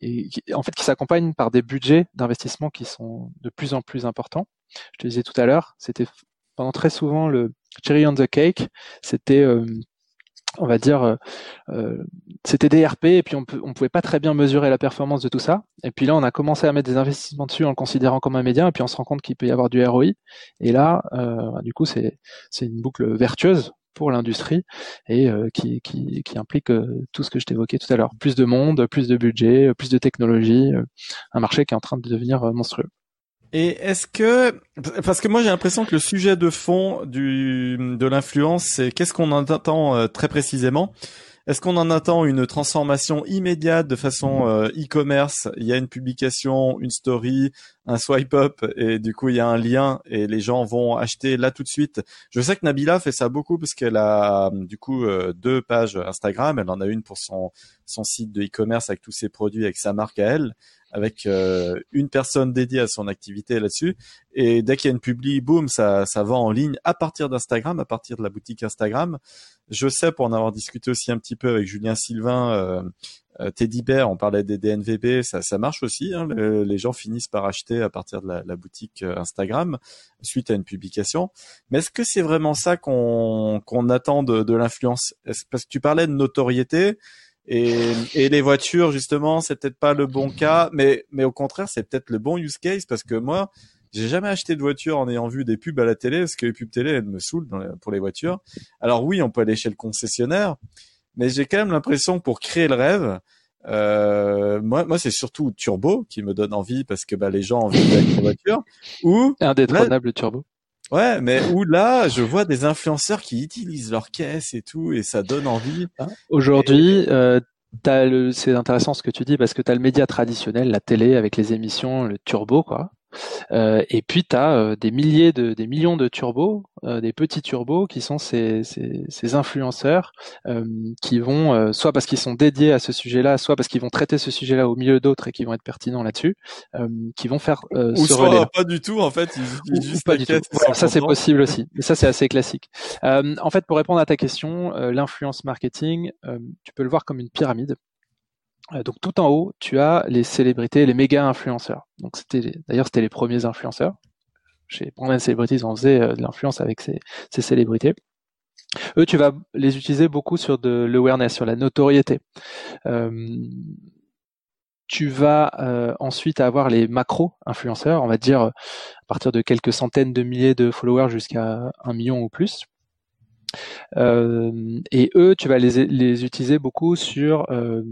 et en fait qui s'accompagne par des budgets d'investissement qui sont de plus en plus importants. Je te disais tout à l'heure, c'était pendant très souvent le cherry on the cake, c'était euh, on va dire, euh, euh c'était des RP et puis on, on pouvait pas très bien mesurer la performance de tout ça. Et puis là, on a commencé à mettre des investissements dessus en le considérant comme un média et puis on se rend compte qu'il peut y avoir du ROI. Et là, euh, du coup, c'est une boucle vertueuse pour l'industrie et euh, qui, implique euh, tout ce que je t'évoquais tout à l'heure. Plus de monde, plus de budget, plus de technologie, euh, un marché qui est en train de devenir monstrueux. Et est-ce que, parce que moi j'ai l'impression que le sujet de fond de l'influence, c'est qu'est-ce qu'on entend très précisément? Est-ce qu'on en attend une transformation immédiate de façon euh, e-commerce? Il y a une publication, une story, un swipe up et du coup il y a un lien et les gens vont acheter là tout de suite. Je sais que Nabila fait ça beaucoup parce qu'elle a du coup euh, deux pages Instagram. Elle en a une pour son son site de e-commerce avec tous ses produits avec sa marque à elle avec euh, une personne dédiée à son activité là-dessus. Et dès qu'il y a une publi, boum, ça, ça vend en ligne à partir d'Instagram, à partir de la boutique Instagram. Je sais, pour en avoir discuté aussi un petit peu avec Julien Sylvain, euh, euh Teddy Bear, on parlait des DNVB, ça, ça marche aussi. Hein, les gens finissent par acheter à partir de la, la boutique euh, Instagram suite à une publication. Mais est-ce que c'est vraiment ça qu'on qu'on attend de, de l'influence? Parce que tu parlais de notoriété. Et, et les voitures, justement, c'est peut-être pas le bon cas, mais, mais au contraire, c'est peut-être le bon use case parce que moi, j'ai jamais acheté de voiture en ayant vu des pubs à la télé parce que les pubs télé, elles me saoulent pour les voitures. Alors oui, on peut aller chez le concessionnaire, mais j'ai quand même l'impression pour créer le rêve, euh, moi, moi c'est surtout Turbo qui me donne envie parce que bah, les gens ont envie d'acheter une voiture. Ou indétrônable Turbo. Ouais, mais où là, je vois des influenceurs qui utilisent leur caisse et tout, et ça donne envie. Aujourd'hui, euh, c'est intéressant ce que tu dis parce que tu as le média traditionnel, la télé avec les émissions, le turbo, quoi. Euh, et puis tu as euh, des milliers de des millions de turbos, euh, des petits turbos qui sont ces, ces, ces influenceurs qui vont soit parce qu'ils sont dédiés à ce sujet-là, soit parce qu'ils vont traiter ce sujet-là au milieu d'autres et qui vont être pertinents là-dessus, qui vont faire ou soit pas du tout en fait, ils juste pas du tout. ça c'est possible aussi, mais ça c'est assez classique. en fait, pour répondre à ta question, l'influence marketing, tu peux le voir comme une pyramide. Euh, donc tout en haut, tu as les célébrités, les méga influenceurs. Donc c'était d'ailleurs c'était les premiers influenceurs. Chez Brandon Celebrities, on faisait euh, de l'influence avec ces, célébrités. Eux, tu vas les utiliser beaucoup sur de l'awareness, sur la notoriété. Euh, tu vas ensuite avoir les macro influenceurs, on va dire à partir de quelques centaines de milliers de followers jusqu'à un million ou plus. Euh, et eux, tu vas les, utiliser beaucoup sur, euh,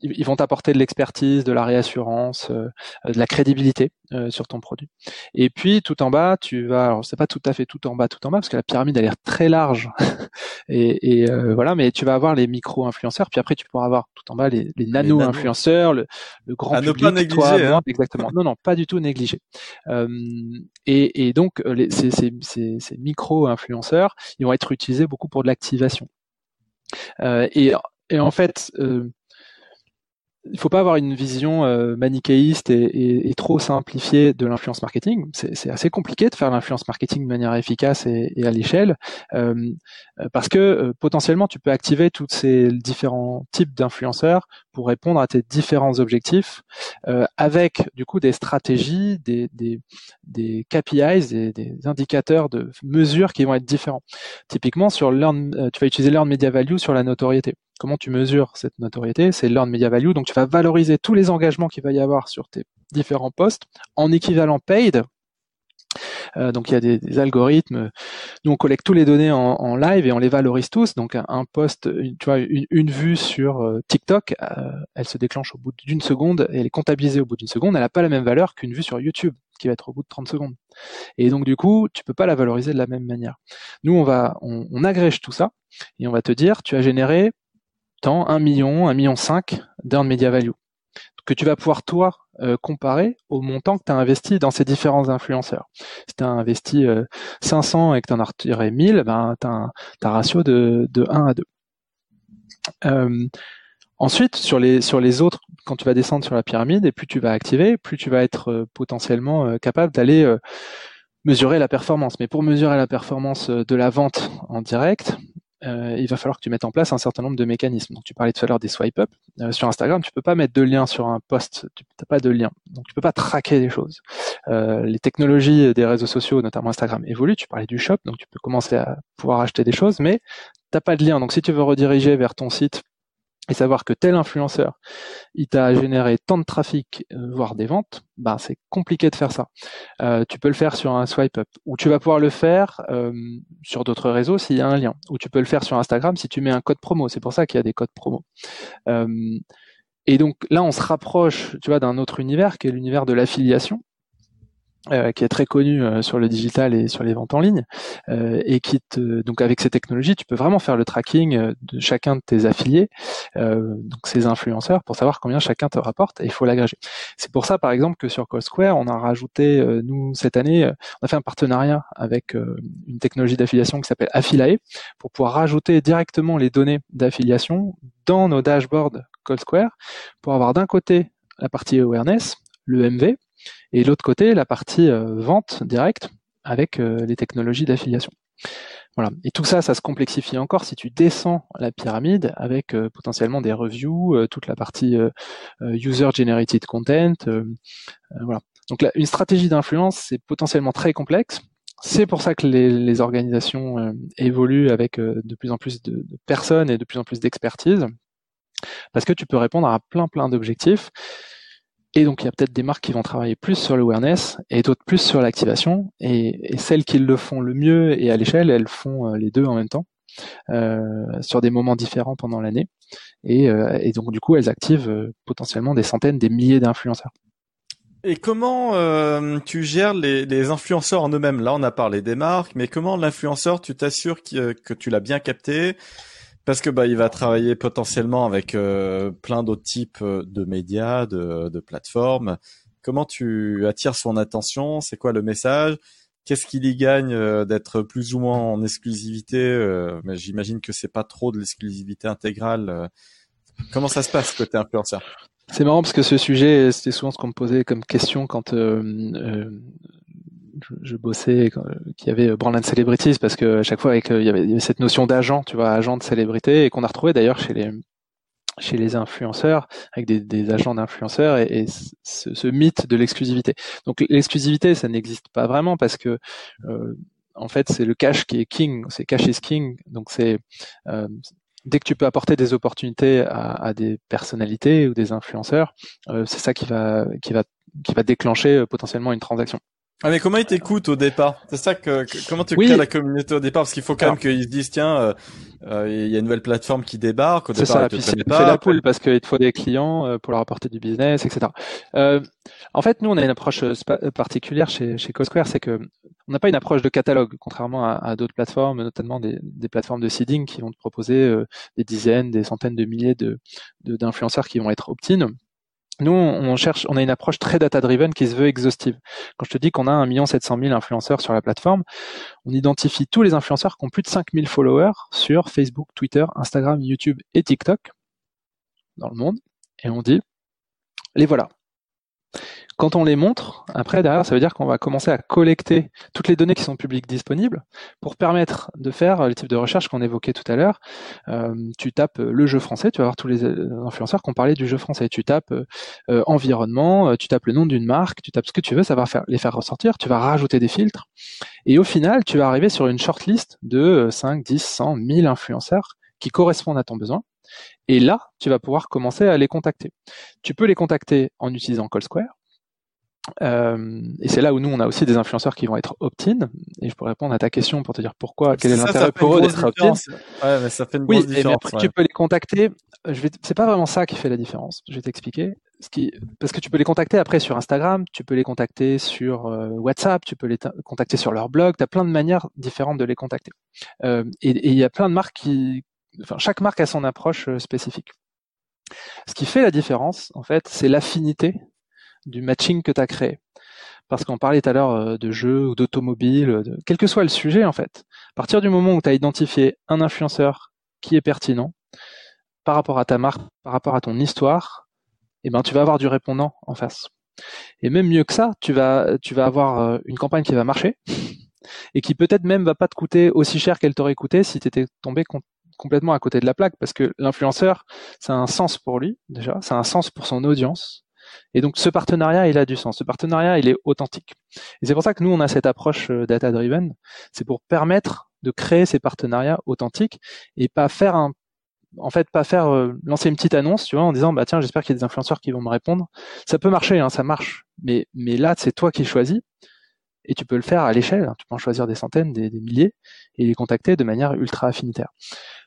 ils vont t'apporter de l'expertise, de la réassurance, euh, de la crédibilité sur ton produit. Et puis tout en bas, tu vas, alors c'est pas tout à fait tout en bas, tout en bas, parce que la pyramide a l'air très large. et, et voilà, mais tu vas avoir les micro-influenceurs, puis après tu pourras avoir tout en bas les, les nano-influenceurs, le, le, grand public, ne pas négliger, hein. exactement. Non, non, pas du tout négligé. et, et donc les, ces, ces, ces, ces micro-influenceurs, ils vont être utilisés beaucoup pour de l'activation. Euh, et, et, en fait, euh, il faut pas avoir une vision euh, manichéiste et, trop simplifiée de l'influence marketing. C'est assez compliqué de faire l'influence marketing de manière efficace et, à l'échelle, euh, euh parce que potentiellement tu peux activer tous ces différents types d'influenceurs pour répondre à tes différents objectifs, avec du coup des stratégies, des, KPIs, des, des, indicateurs de mesure qui vont être différents. Typiquement sur learn, tu vas utiliser learn media value sur la notoriété. Comment tu mesures cette notoriété C'est learn media value. Donc tu vas valoriser tous les engagements qu'il va y avoir sur tes différents postes en équivalent paid. Euh, donc il y a des, algorithmes. Nous on collecte tous les données en, live et on les valorise tous. Donc un, post, une, tu vois, une, vue sur euh, TikTok, euh, elle se déclenche au bout d'une seconde et elle est comptabilisée au bout d'une seconde. Elle n'a pas la même valeur qu'une vue sur YouTube qui va être au bout de 30 secondes. Et donc du coup, tu peux pas la valoriser de la même manière. Nous on va, on, on agrège tout ça et on va te dire, tu as généré tant 1 million, 1 million 5 d'earned media value que tu vas pouvoir toi euh, comparer au montant que tu as investi dans ces différents influenceurs. Si tu as investi 500 euh, et que tu en as retiré 1000, ben, tu as un, ratio de, de 1 à 2. Euh, ensuite, sur les, sur les autres, quand tu vas descendre sur la pyramide, et plus tu vas activer, plus tu vas être potentiellement capable d'aller mesurer la performance. Mais pour mesurer la performance de la vente en direct, euh, il va falloir que tu mettes en place un certain nombre de mécanismes. Donc, tu parlais tout à l'heure des swipe up. Euh, sur Instagram, tu peux pas mettre de lien sur un post. Tu n'as pas de lien. Donc, tu peux pas traquer des choses. Euh, les technologies des réseaux sociaux, notamment Instagram, évoluent. Tu parlais du shop, donc tu peux commencer à pouvoir acheter des choses, mais t'as pas de lien. Donc, si tu veux rediriger vers ton site et savoir que tel influenceur, il t'a généré tant de trafic, euh, voire des ventes, ben c'est compliqué de faire ça. Euh, tu peux le faire sur un swipe up, ou tu vas pouvoir le faire euh, sur d'autres réseaux s'il y a un lien, ou tu peux le faire sur Instagram si tu mets un code promo. C'est pour ça qu'il y a des codes promo. et donc là, on se rapproche, tu vois, d'un autre univers qui est l'univers de l'affiliation. Euh, qui est très connu euh, sur le digital et sur les ventes en ligne, euh, et qui te, donc avec ces technologies, tu peux vraiment faire le tracking de chacun de tes affiliés, donc ces influenceurs, pour savoir combien chacun te rapporte, et il faut l'agréger. C'est pour ça, par exemple, que sur CallSquare, on a rajouté, nous cette année, on a fait un partenariat avec une technologie d'affiliation qui s'appelle Affilae, pour pouvoir rajouter directement les données d'affiliation dans nos dashboards CallSquare, pour avoir d'un côté la partie awareness, le MV, et l'autre côté, la partie euh, vente directe avec euh, les technologies d'affiliation. Voilà. Et tout ça, ça se complexifie encore si tu descends la pyramide avec euh, potentiellement des reviews, toute la partie user generated content. voilà. Donc là, une stratégie d'influence, c'est potentiellement très complexe. C'est pour ça que les, les organisations évoluent avec de plus en plus de, personnes et de plus en plus d'expertise, parce que tu peux répondre à plein plein d'objectifs. Et donc, il y a peut-être des marques qui vont travailler plus sur l'awareness et d'autres plus sur l'activation. Et, celles qui le font le mieux et à l'échelle, elles font euh, les deux en même temps, euh, sur des moments différents pendant l'année. Et, euh, donc, du coup, elles activent potentiellement des centaines, des milliers d'influenceurs. Et comment tu gères les, influenceurs en eux-mêmes? Là, on a parlé des marques, mais comment l'influenceur, tu t'assures que, que tu l'as bien capté? Parce que bah il va travailler potentiellement avec euh, plein d'autres types euh, de médias, de, de plateformes. Comment tu attires son attention? C'est quoi le message? Qu'est-ce qu'il y gagne euh, d'être plus ou moins en exclusivité Mais j'imagine que c'est pas trop de l'exclusivité intégrale. Comment ça se passe côté influenceur? C'est marrant parce que ce sujet, c'était souvent ce qu'on me posait comme question quand je, bossais, qu'il y avait Brandland Celebrities, parce que à chaque fois avec, il, y avait, cette notion d'agent, tu vois, agent de célébrité, et qu'on a retrouvé d'ailleurs chez les chez les influenceurs, avec des, agents d'influenceurs, et, ce, mythe de l'exclusivité. Donc l'exclusivité, ça n'existe pas vraiment parce que euh, en fait, c'est le cash qui est king, c'est cash is king. Donc c'est euh, dès que tu peux apporter des opportunités à, des personnalités ou des influenceurs, euh, c'est ça qui va qui va qui va déclencher euh, potentiellement une transaction. Ah mais comment ils t'écoutent au départ C'est ça que, comment tu crées la communauté au départ? Parce qu'il faut quand même qu'ils se disent tiens, euh, euh, il y a une nouvelle plateforme qui débarque. C'est ça. Puis c'est la poule parce qu'il te faut des clients euh, pour leur apporter du business, etc. Euh, en fait, nous on a une approche particulière chez chez CoSquare, c'est que on n'a pas une approche de catalogue, contrairement à, à d'autres plateformes, notamment des, des, plateformes de seeding qui vont te proposer des dizaines, des centaines de milliers de d'influenceurs qui vont être opt-in. Nous, on cherche, on a une approche très data-driven qui se veut exhaustive. Quand je te dis qu'on a 1 700 000 influenceurs sur la plateforme, on identifie tous les influenceurs qui ont plus de 5000 followers sur Facebook, Twitter, Instagram, YouTube et TikTok dans le monde. Et on dit, les voilà. Quand on les montre, après derrière, ça veut dire qu'on va commencer à collecter toutes les données qui sont publiques disponibles pour permettre de faire le type de recherche qu'on évoquait tout à l'heure. Euh, tu tapes le jeu français, tu vas voir tous les influenceurs qui ont parlé du jeu français. Tu tapes euh, environnement, euh, tu tapes le nom d'une marque, tu tapes ce que tu veux, ça va faire, les faire ressortir. Tu vas rajouter des filtres et au final, tu vas arriver sur une shortlist de 5, 10, 100, 1000 influenceurs qui correspondent à ton besoin. Et là, tu vas pouvoir commencer à les contacter. Tu peux les contacter en utilisant CallSquare. Euh, et c'est là où nous, on a aussi des influenceurs qui vont être opt-in. Et je pourrais répondre à ta question pour te dire pourquoi, quel est l'intérêt pour eux d'être opt-in. Ouais, mais ça fait une oui, grosse différence. Mais après, tu peux les contacter. Je vais, c'est pas vraiment ça qui fait la différence. Je vais t'expliquer. Ce qui, parce que tu peux les contacter après sur Instagram, tu peux les contacter sur euh, WhatsApp, tu peux les contacter sur leur blog. Tu as plein de manières différentes de les contacter. Euh, et il y a plein de marques qui, enfin, chaque marque a son approche euh, spécifique. Ce qui fait la différence, en fait, c'est l'affinité du matching que tu as créé. Parce qu'on parlait tout à l'heure euh, de jeux ou d'automobile, quel que soit le sujet en fait. À partir du moment où tu as identifié un influenceur qui est pertinent par rapport à ta marque, par rapport à ton histoire, eh ben tu vas avoir du répondant en face. Et même mieux que ça, tu vas tu vas avoir euh, une campagne qui va marcher et qui peut-être même va pas te coûter aussi cher qu'elle t'aurait coûté si tu étais tombé complètement à côté de la plaque parce que l'influenceur, ça a un sens pour lui déjà, ça a un sens pour son audience, et donc ce partenariat, il a du sens. Ce partenariat, il est authentique. Et c'est pour ça que nous, on a cette approche euh, data-driven. C'est pour permettre de créer ces partenariats authentiques et pas faire un en fait pas faire euh, lancer une petite annonce tu vois en disant bah tiens j'espère qu'il y a des influenceurs qui vont me répondre ça peut marcher hein, ça marche mais mais là c'est toi qui choisis et tu peux le faire à l'échelle tu peux en choisir des centaines des, milliers et les contacter de manière ultra affinitaire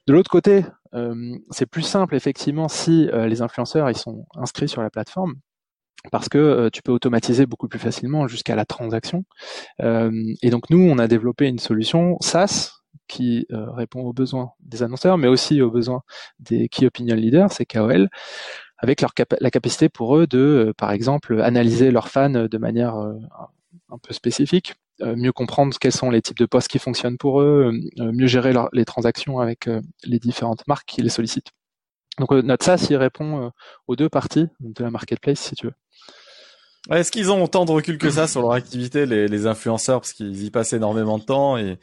de l'autre côté euh, c'est plus simple effectivement si les influenceurs ils sont inscrits sur la plateforme parce que euh, tu peux automatiser beaucoup plus facilement jusqu'à la transaction. Euh, et donc nous, on a développé une solution SaaS qui euh, répond aux besoins des annonceurs, mais aussi aux besoins des Key Opinion Leaders, c'est KOL, avec leur la capacité pour eux de, par exemple, analyser leurs fans de manière un peu spécifique, mieux comprendre quels sont les types de posts qui fonctionnent pour eux, mieux gérer les transactions avec les différentes marques qui les sollicitent. Donc notre SaaS, il répond aux deux parties de la marketplace, si tu veux. Est-ce qu'ils ont autant de recul que ça sur leur activité, les, influenceurs, parce qu'ils y passent énormément de temps, et,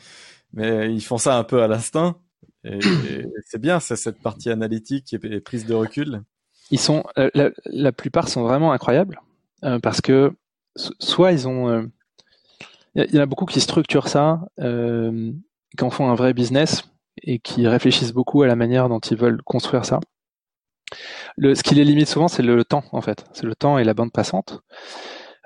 mais ils font ça un peu à l'instinct. Et, c'est bien, c'est cette partie analytique et, prise de recul. Ils sont, euh, la, plupart sont vraiment incroyables, euh, parce que soit ils ont, il euh, y, en a beaucoup qui structurent ça, qui en font un vrai business et qui réfléchissent beaucoup à la manière dont ils veulent construire ça. Le, ce qui les limite souvent, c'est le temps, en fait. C'est le temps et la bande passante.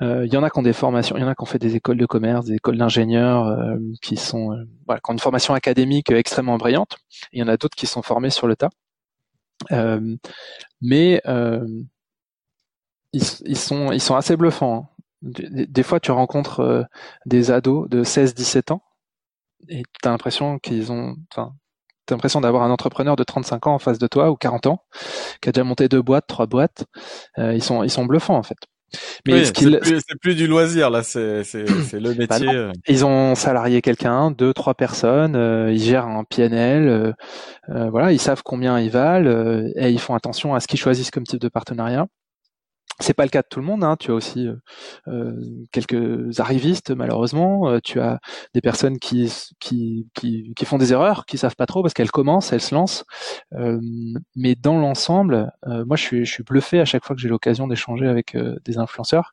Euh, il y en a qui ont des formations, il y en a qui ont fait des écoles de commerce, des écoles d'ingénieurs, euh, qui sont euh, voilà, qui ont une formation académique extrêmement brillante. Il y en a d'autres qui sont formés sur le tas. mais ils, ils, sont ils sont assez bluffants. Hein. Des, des, fois, tu rencontres des ados de 16-17 ans et tu as l'impression qu'ils ont, T'as l'impression d'avoir un entrepreneur de 35 ans en face de toi ou 40 ans qui a déjà monté deux boîtes, trois boîtes. Euh, ils sont ils sont bluffants en fait. Mais c'est plus, plus, du loisir là, c'est le bah métier. Euh. ils ont salarié quelqu'un, deux, trois personnes. Euh, ils gèrent un PNL. Euh, voilà, ils savent combien ils valent et ils font attention à ce qu'ils choisissent comme type de partenariat. C'est pas le cas de tout le monde. Hein. Tu as aussi euh, euh quelques arrivistes, malheureusement. Euh, tu as des personnes qui, qui, qui, qui, font des erreurs, qui savent pas trop parce qu'elles commencent, elles se lancent. Mais dans l'ensemble, moi, je suis, je suis bluffé à chaque fois que j'ai l'occasion d'échanger avec des influenceurs.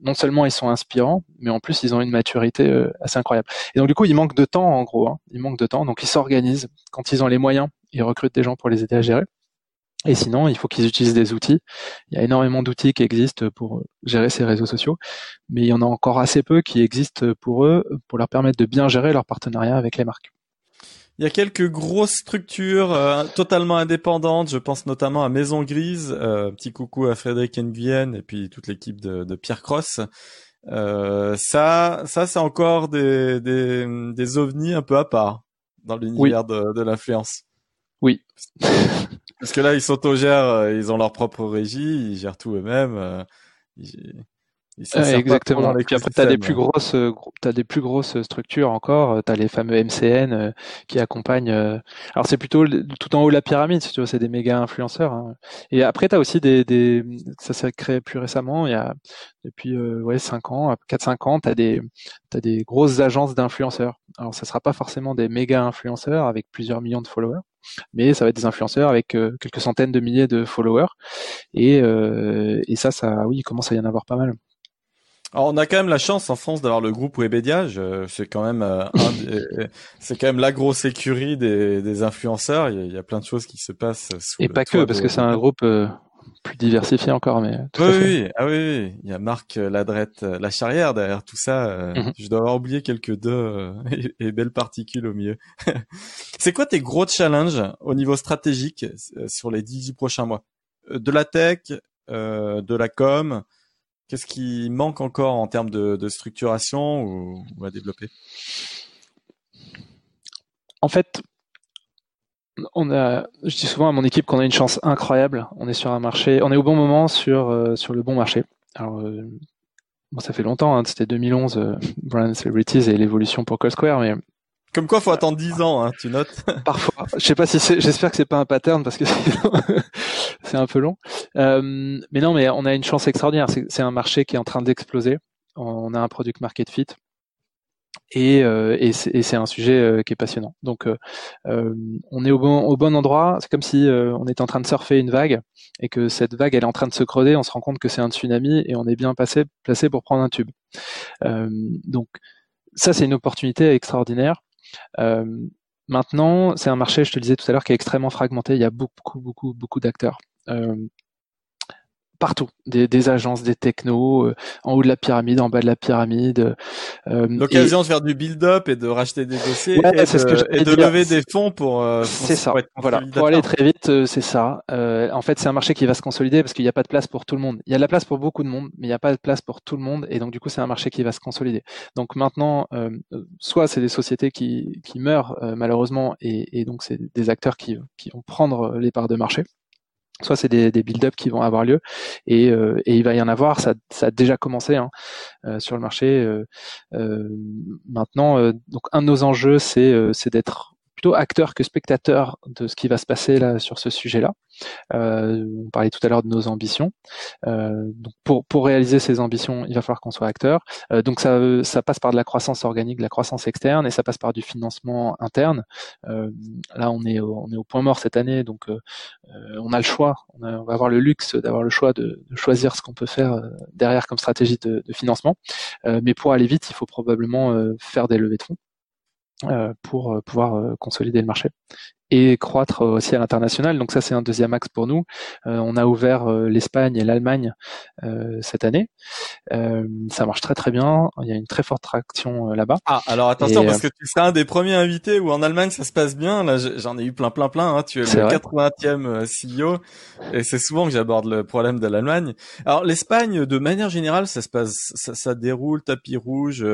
Non seulement ils sont inspirants, mais en plus ils ont une maturité assez incroyable. Et donc du coup, ils manquent de temps, en gros. Hein. Ils manquent de temps, donc ils s'organisent. Quand ils ont les moyens, ils recrutent des gens pour les aider à gérer. Et sinon, il faut qu'ils utilisent des outils. Il y a énormément d'outils qui existent pour gérer ces réseaux sociaux, mais il y en a encore assez peu qui existent pour eux, pour leur permettre de bien gérer leur partenariat avec les marques. Il y a quelques grosses structures euh, totalement indépendantes. Je pense notamment à Maison Grise. Euh, petit coucou à Frédéric Nguyen et puis toute l'équipe de, de, Pierre Cross. Euh, ça, ça c'est encore des, des, des ovnis un peu à part dans l'univers de, de l'influence. Oui. Parce que là, ils s'autogèrent, euh, ils ont leur propre régie, ils gèrent tout eux-mêmes. Euh, ils, exactement. Et puis après, t'as des plus grosses, euh, t'as des plus grosses structures encore. T'as les fameux MCN qui accompagnent. Alors c'est plutôt tout en haut de la pyramide, si tu vois, c'est des méga influenceurs. Hein. Et après, t'as aussi des, des, ça s'est créé plus récemment. Il y a depuis ouais 5 ans, 4-5 ans, t'as des, t'as des grosses agences d'influenceurs. Alors ça sera pas forcément des méga influenceurs avec plusieurs millions de followers, mais ça va être des influenceurs avec euh, quelques centaines de milliers de followers. Et, euh, et ça, ça, oui, il commence à y en avoir pas mal. Alors on a quand même la chance en France d'avoir le groupe Webedia. C'est quand même euh, c'est quand même la grosse écurie des, des influenceurs. Il y, a, plein de choses qui se passent. Sous et pas que parce que c'est un groupe plus diversifié encore, mais oui, oui, ah oui, il y a Marc euh, Ladrette, euh, la charrière derrière tout ça. Euh, mhm. Je dois avoir oublié quelques deux et, belles particules au milieu. c'est quoi tes gros challenges au niveau stratégique sur les dix prochains mois? De la tech, de la com, qu'est-ce qui manque encore en termes de, structuration ou, ou à développer? En fait, on a, je dis souvent à mon équipe qu'on a une chance incroyable. On est sur un marché, on est au bon moment sur euh, sur le bon marché. Alors, euh, bon, ça fait longtemps, hein, c'était 2011, euh, Brand Celebrities et l'évolution pour Call Square, mais comme quoi, faut attendre 10 ans, hein, tu notes. Parfois. Je sais pas si c'est, j'espère que c'est pas un pattern parce que c'est un peu long. Euh, mais non, mais on a une chance extraordinaire. C'est un marché qui est en train d'exploser. On a un product market fit et, euh, et c'est un sujet euh, qui est passionnant. Donc, euh, on est au bon, endroit. C'est comme si on était en train de surfer une vague et que cette vague elle est en train de se creuser. On se rend compte que c'est un tsunami et on est bien placé pour prendre un tube. donc, ça c'est une opportunité extraordinaire. maintenant, c'est un marché, je te le disais tout à l'heure, qui est extrêmement fragmenté. Il y a beaucoup, beaucoup, beaucoup d'acteurs partout, des, des, agences, des technos, euh, en haut de la pyramide, en bas de la pyramide. Euh, L'occasion de faire du build-up et de racheter des dossiers et, de, lever des fonds pour. Euh, c'est ça. voilà. Pour aller très vite, euh, c'est ça. en fait, c'est un marché qui va se consolider parce qu'il n'y a pas de place pour tout le monde. Il y a de la place pour beaucoup de monde, mais il n'y a pas de place pour tout le monde, et donc du coup, c'est un marché qui va se consolider. Donc maintenant, soit c'est des sociétés qui, qui meurent malheureusement, et, et donc c'est des acteurs qui, qui vont prendre les parts de marché soit c'est des, build-up qui vont avoir lieu et, euh, il va y en avoir, ça, ça a déjà commencé hein, euh, sur le marché. Euh, maintenant, donc un de nos enjeux, c'est d'être plutôt acteur que spectateur de ce qui va se passer là sur ce sujet-là. Euh, on parlait tout à l'heure de nos ambitions. Euh, donc pour, réaliser ces ambitions, il va falloir qu'on soit acteur. Euh, donc ça, ça passe par de la croissance organique, de la croissance externe, et ça passe par du financement interne. Là, on est, au, on est au point mort cette année, donc on a le choix. On, va avoir le luxe d'avoir le choix de, choisir ce qu'on peut faire derrière comme stratégie de financement. mais pour aller vite, il faut probablement faire des levées de fonds. Euh, pour euh, pouvoir euh, consolider le marché et croître aussi à l'international. Donc ça, c'est un deuxième axe pour nous. on a ouvert l'Espagne et l'Allemagne cette année. ça marche très très bien. Il y a une très forte traction là-bas. Ah, alors attention parce que tu seras un des premiers invités où en Allemagne ça se passe bien. Là, j'en ai eu plein plein plein. Hein. Tu es, le 80e CEO et c'est souvent que j'aborde le problème de l'Allemagne. Alors l'Espagne, de manière générale, ça se passe, ça, ça déroule tapis rouge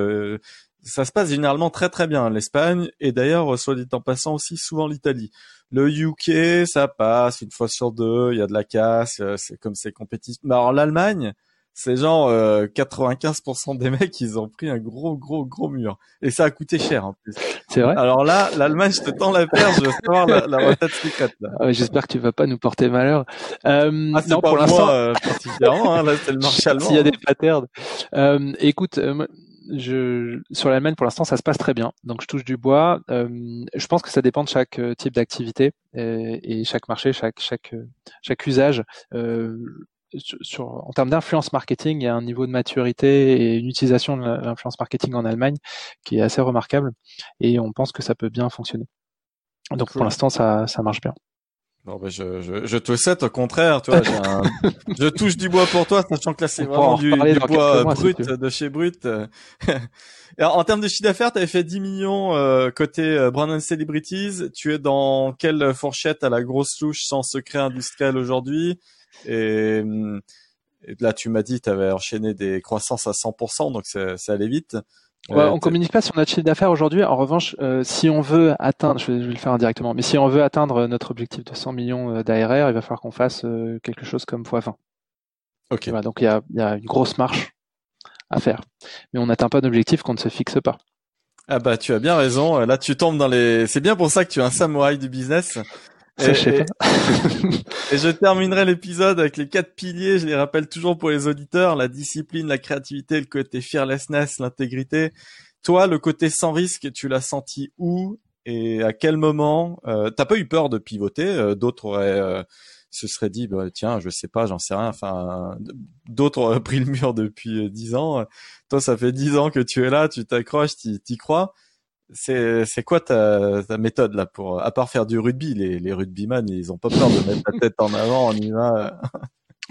ça se passe généralement très très bien. L'Espagne et d'ailleurs, soit dit en passant aussi souvent l'Italie. Le UK, ça passe une fois sur deux. Il y a de la casse, euh, c'est comme c'est compétitif. Mais alors l'Allemagne, c'est genre 95% euh, des mecs, ils ont pris un gros gros gros mur et ça a coûté cher en plus. C'est vrai? Alors là, l'Allemagne, je te tends la perche, je veux savoir la, la retraite secrète là. Ah J'espère que tu vas pas nous porter malheur. Euh, ah, non, pour l'instant, euh, particulièrement. Hein, là, c'est le marché allemand. S'il y a des patterns. Euh, écoute, euh, je, sur l'Allemagne, pour l'instant, ça se passe très bien. Donc, je touche du bois. Euh, je pense que ça dépend de chaque euh, type d'activité et, et, chaque marché, chaque chaque chaque usage. Euh, sur, en termes d'influence marketing, il y a un niveau de maturité et une utilisation de l'influence marketing en Allemagne qui est assez remarquable et on pense que ça peut bien fonctionner. Donc pour l'instant, ça, ça marche bien. Bon, ben je, je, je, te souhaite au contraire, tu vois, un... je touche du bois pour toi, sachant que là c'est vraiment du, du bois brut de chez Brut. Alors, en termes de chiffre d'affaires, tu avais fait 10 millions euh, côté euh, Brand Celebrities. Tu es dans quelle fourchette à la grosse louche sans secret industriel aujourd'hui? Et, et, là, tu m'as dit tu avais enchaîné des croissances à 100%, donc ça allait vite. Ouais, on communique pas sur notre chiffre d'affaires aujourd'hui. En revanche, euh, si on veut atteindre, je vais, je vais, le faire indirectement, mais si on veut atteindre notre objectif de 100 millions euh, d'ARR, il va falloir qu'on fasse euh, quelque chose comme x20. Ok. Voilà, donc il y a, y a, une grosse marche à faire, mais on n'atteint pas d'objectif qu'on ne se fixe pas. Ah bah tu as bien raison. Là tu tombes dans les. C'est bien pour ça que tu es un samouraï du business. Et, je et, et, je terminerai l'épisode avec les quatre piliers. Je les rappelle toujours pour les auditeurs la discipline, la créativité, le côté fearlessness, l'intégrité. Toi, le côté sans risque, tu l'as senti où et à quel moment? Euh, T'as pas eu peur de pivoter? Euh, D'autres auraient euh, se seraient dit bah, tiens, je sais pas, j'en sais rien. Enfin, d'autres auraient pris le mur depuis euh, dix ans. Toi, ça fait dix ans que tu es là, tu t'accroches, t'y crois c'est quoi ta, méthode là pour à part faire du rugby les les rugbyman ils ont pas peur de mettre la tête en avant on y va?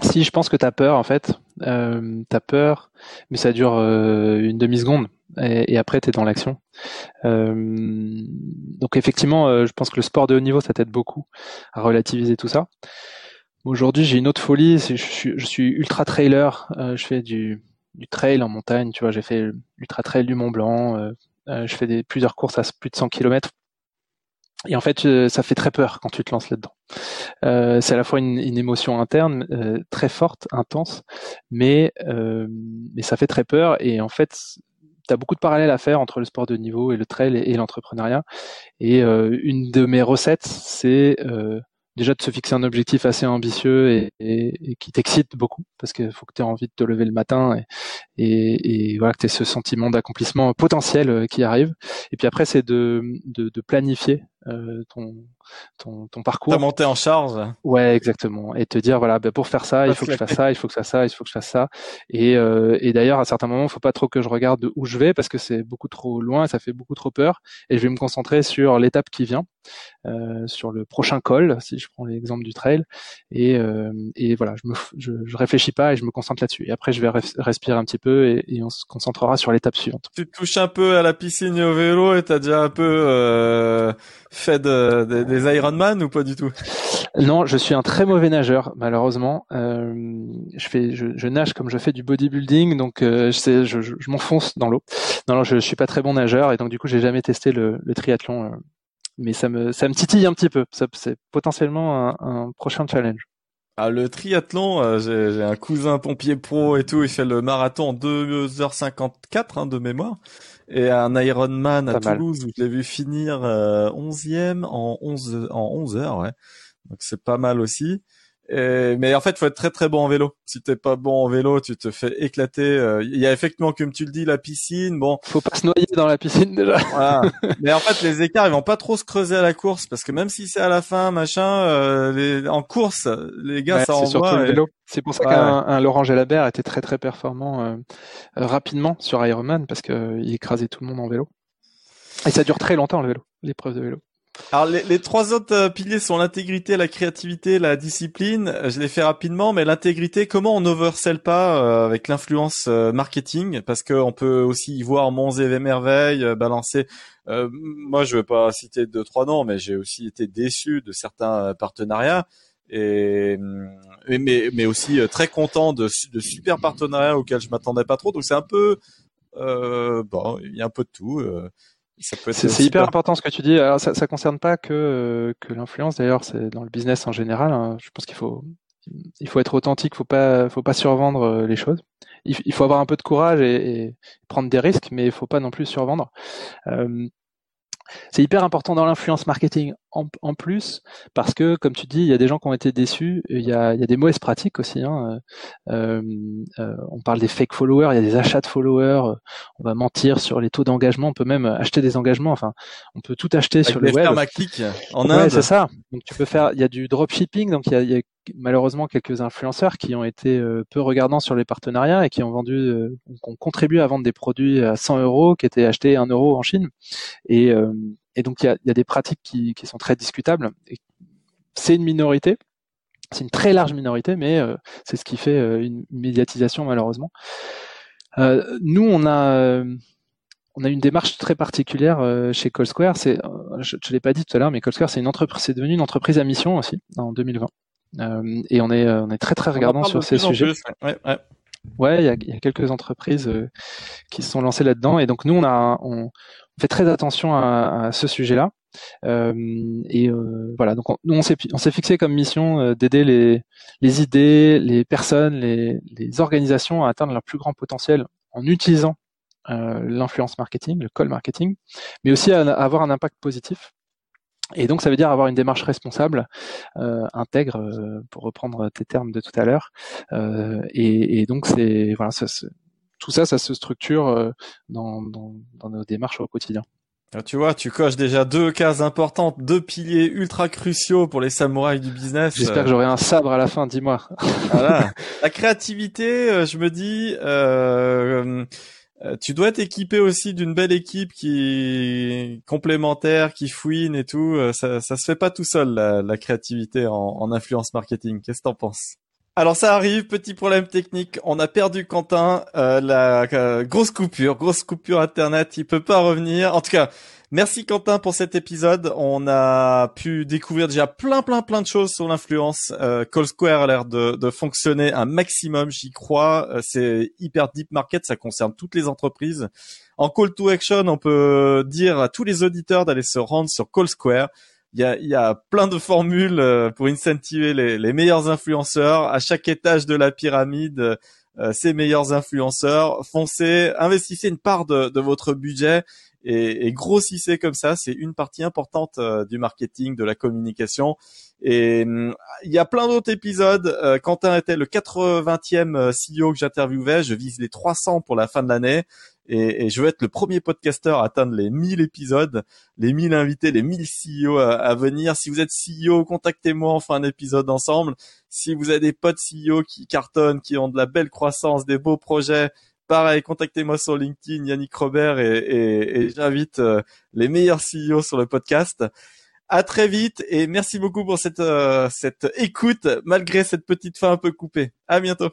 Si je pense que t'as peur en fait. Euh, t'as peur mais ça dure euh, une demi seconde et, après t'es dans l'action. Euh, donc effectivement euh, je pense que le sport de haut niveau ça t'aide beaucoup à relativiser tout ça. Aujourd'hui j'ai une autre folie je suis ultra trailer je fais du trail en montagne tu vois j'ai fait l'ultra trail du Mont Blanc je fais des, plusieurs courses à plus de 100 km. Et en fait, euh, ça fait très peur quand tu te lances là-dedans. Euh, c'est à la fois une, une émotion interne euh, très forte, intense, mais, euh, mais ça fait très peur. Et en fait, tu as beaucoup de parallèles à faire entre le sport de niveau et le trail et, et l'entrepreneuriat. Et une de mes recettes, c'est déjà de se fixer un objectif assez ambitieux et, et, et qui t'excite beaucoup parce qu'il faut que tu aies envie de te lever le matin et, et voilà que tu aies ce sentiment d'accomplissement potentiel euh, qui arrive. Et puis après, c'est de, de, de, planifier euh, ton, ton, ton parcours. Ta montée en charge. Ouais, exactement. Et te dire voilà, ben pour faire ça, il faut que je fasse ça, il faut que je fasse ça, il faut que je fasse ça. Et, euh, et d'ailleurs, à certains moments, il faut pas trop que je regarde où je vais parce que c'est beaucoup trop loin, ça fait beaucoup trop peur. Et je vais me concentrer sur l'étape qui vient, sur le prochain col, si je prends l'exemple du trail. Et, euh, et voilà, je me, je, je, réfléchis pas et je me concentre là-dessus. Et après, je vais respirer un petit peu et, et on se concentrera sur l'étape suivante. Tu touches un peu à la piscine et au vélo et t'as déjà un peu euh, fait de, de, des Ironman ou pas du tout? Non, je suis un très mauvais nageur, malheureusement. Euh, je fais, je, je, nage comme je fais du bodybuilding, donc euh, je, je, je m'enfonce dans l'eau. Non, non, je, je suis pas très bon nageur et donc du coup, j'ai jamais testé le, le triathlon. Mais ça me, ça me titille un petit peu. C'est potentiellement un, un prochain challenge. Ah, le triathlon, euh, j'ai un cousin pompier pro et tout, il fait le marathon en 2h54 hein, de mémoire. Et un Ironman à Pas Toulouse mal. où je l'ai vu finir euh, 11e en 11 en 11 heures, ouais. Donc c'est pas mal aussi. Et, mais en fait, faut être très très bon en vélo. Si t'es pas bon en vélo, tu te fais éclater. Euh, Il y a effectivement, comme tu le dis, la piscine. Bon, faut pas se noyer dans la piscine déjà. Voilà. mais en fait, les écarts, ils vont pas trop se creuser à la course parce que même si c'est à la fin, machin, euh, les... en course, les gars, ouais, ça envoie. vélo. C'est pour ça Ouais. qu'un Laurent Gelabert était très très performant euh, rapidement sur Ironman parce que euh, il écrasait tout le monde en vélo. Et ça dure très longtemps le vélo, l'épreuve de vélo. Alors les, les trois autres euh, piliers sont l'intégrité, la créativité, la discipline. Euh, Je les fais rapidement, mais l'intégrité, comment on oversell pas euh, avec l'influence marketing? Parce que on peut aussi y voir monts et merveilles, balancer. Euh, moi, je veux pas citer deux trois noms, mais j'ai aussi été déçu de certains partenariats. Et, et mais, mais aussi très content de, de super partenariats auxquels je m'attendais pas trop. Donc c'est un peu euh, bon, il y a un peu de tout. Euh, c'est hyper important ce que tu dis. Alors, ça, ça concerne pas que que l'influence. D'ailleurs, c'est dans le business en général. Hein. Je pense qu'il faut il faut être authentique. Faut pas faut pas survendre euh, les choses. Il, faut avoir un peu de courage et, et, prendre des risques, mais il faut pas non plus survendre. Euh, c'est hyper important dans l'influence marketing en, plus parce que, comme tu dis, il y a des gens qui ont été déçus. Il y a, il y a des mauvaises pratiques aussi. Hein. Euh, euh, on parle des fake followers, il y a des achats de followers. On va mentir sur les taux d'engagement. On peut même acheter des engagements. Enfin, on peut tout acheter sur le web. clic en Inde. c'est ça. Donc tu peux faire. Il y a du dropshipping. Donc il y a, il y a malheureusement quelques influenceurs qui ont été euh, peu regardants sur les partenariats et qui ont vendu, euh, qui ont contribué à vendre des produits à 100 euros qui étaient achetés 1 euro en Chine. Et, euh, et donc il y a, y a, des pratiques qui, qui sont très discutables. C'est une minorité, c'est une très large minorité, mais c'est ce qui fait une médiatisation malheureusement. nous, on a on a une démarche très particulière chez Colsquare. C'est, je ne l'ai pas dit tout à l'heure, mais Colsquare c'est une entreprise, c'est devenu une entreprise à mission aussi en 2020. Euh, et on est, on est très très regardant sur ces sujets. ouais, ouais. Ouais, il y a, y a, quelques entreprises euh, qui se sont lancées là-dedans, et donc nous on a, on très attention à, ce sujet-là. Euh, et euh, voilà, donc on, nous on s'est, fixé comme mission euh, d'aider les, idées, les personnes, les, organisations à atteindre leur plus grand potentiel en utilisant l'influence marketing, le call marketing, mais aussi à avoir un impact positif et donc, ça veut dire avoir une démarche responsable, intègre, pour reprendre tes termes de tout à l'heure. Et, donc, c'est voilà, tout ça, ça se structure euh, dans, dans, dans, nos démarches au quotidien. Ah, tu vois, tu coches déjà deux cases importantes, deux piliers ultra cruciaux pour les samouraïs du business. J'espère que j'aurai un sabre à la fin, dis-moi. Voilà. La créativité, je me dis, euh, euh, tu dois être équipé aussi d'une belle équipe qui complémentaire, qui fouine et tout. Euh, ça, ça se fait pas tout seul la, créativité en, en, influence marketing. Qu'est-ce que t'en penses? Alors ça arrive, petit problème technique. On a perdu Quentin. Euh, la grosse coupure, grosse coupure internet. Il peut pas revenir. En tout cas, Merci Quentin pour cet épisode. On a pu découvrir déjà plein plein plein de choses sur l'influence. Euh, Call Square a l'air de, de, fonctionner un maximum, j'y crois. Euh, c'est hyper deep market, ça concerne toutes les entreprises. En call to action, on peut dire à tous les auditeurs d'aller se rendre sur Call Square. Il y a, y a plein de formules euh, pour incentiver les, les meilleurs influenceurs à chaque étage de la pyramide. Euh, ces meilleurs influenceurs, foncez, investissez une part de, de votre budget et, et grossissez comme ça. C'est une partie importante euh, du marketing, de la communication. Et hum, il y a plein d'autres épisodes. Euh, Quentin était le 80e euh, CEO que j'interviewais. Je vise les 300 pour la fin de l'année. Et, et, je veux être le premier podcasteur à atteindre les 1000 épisodes, les 1000 invités, les 1000 CEO à, venir. Si vous êtes CEO, contactez-moi, on fait un épisode ensemble. Si vous avez des potes CEO qui cartonnent, qui ont de la belle croissance, des beaux projets, pareil, contactez-moi sur LinkedIn, Yannick Robert, et, j'invite euh, les meilleurs CEO sur le podcast. À très vite et merci beaucoup pour cette, euh, cette écoute malgré cette petite fin un peu coupée. À bientôt.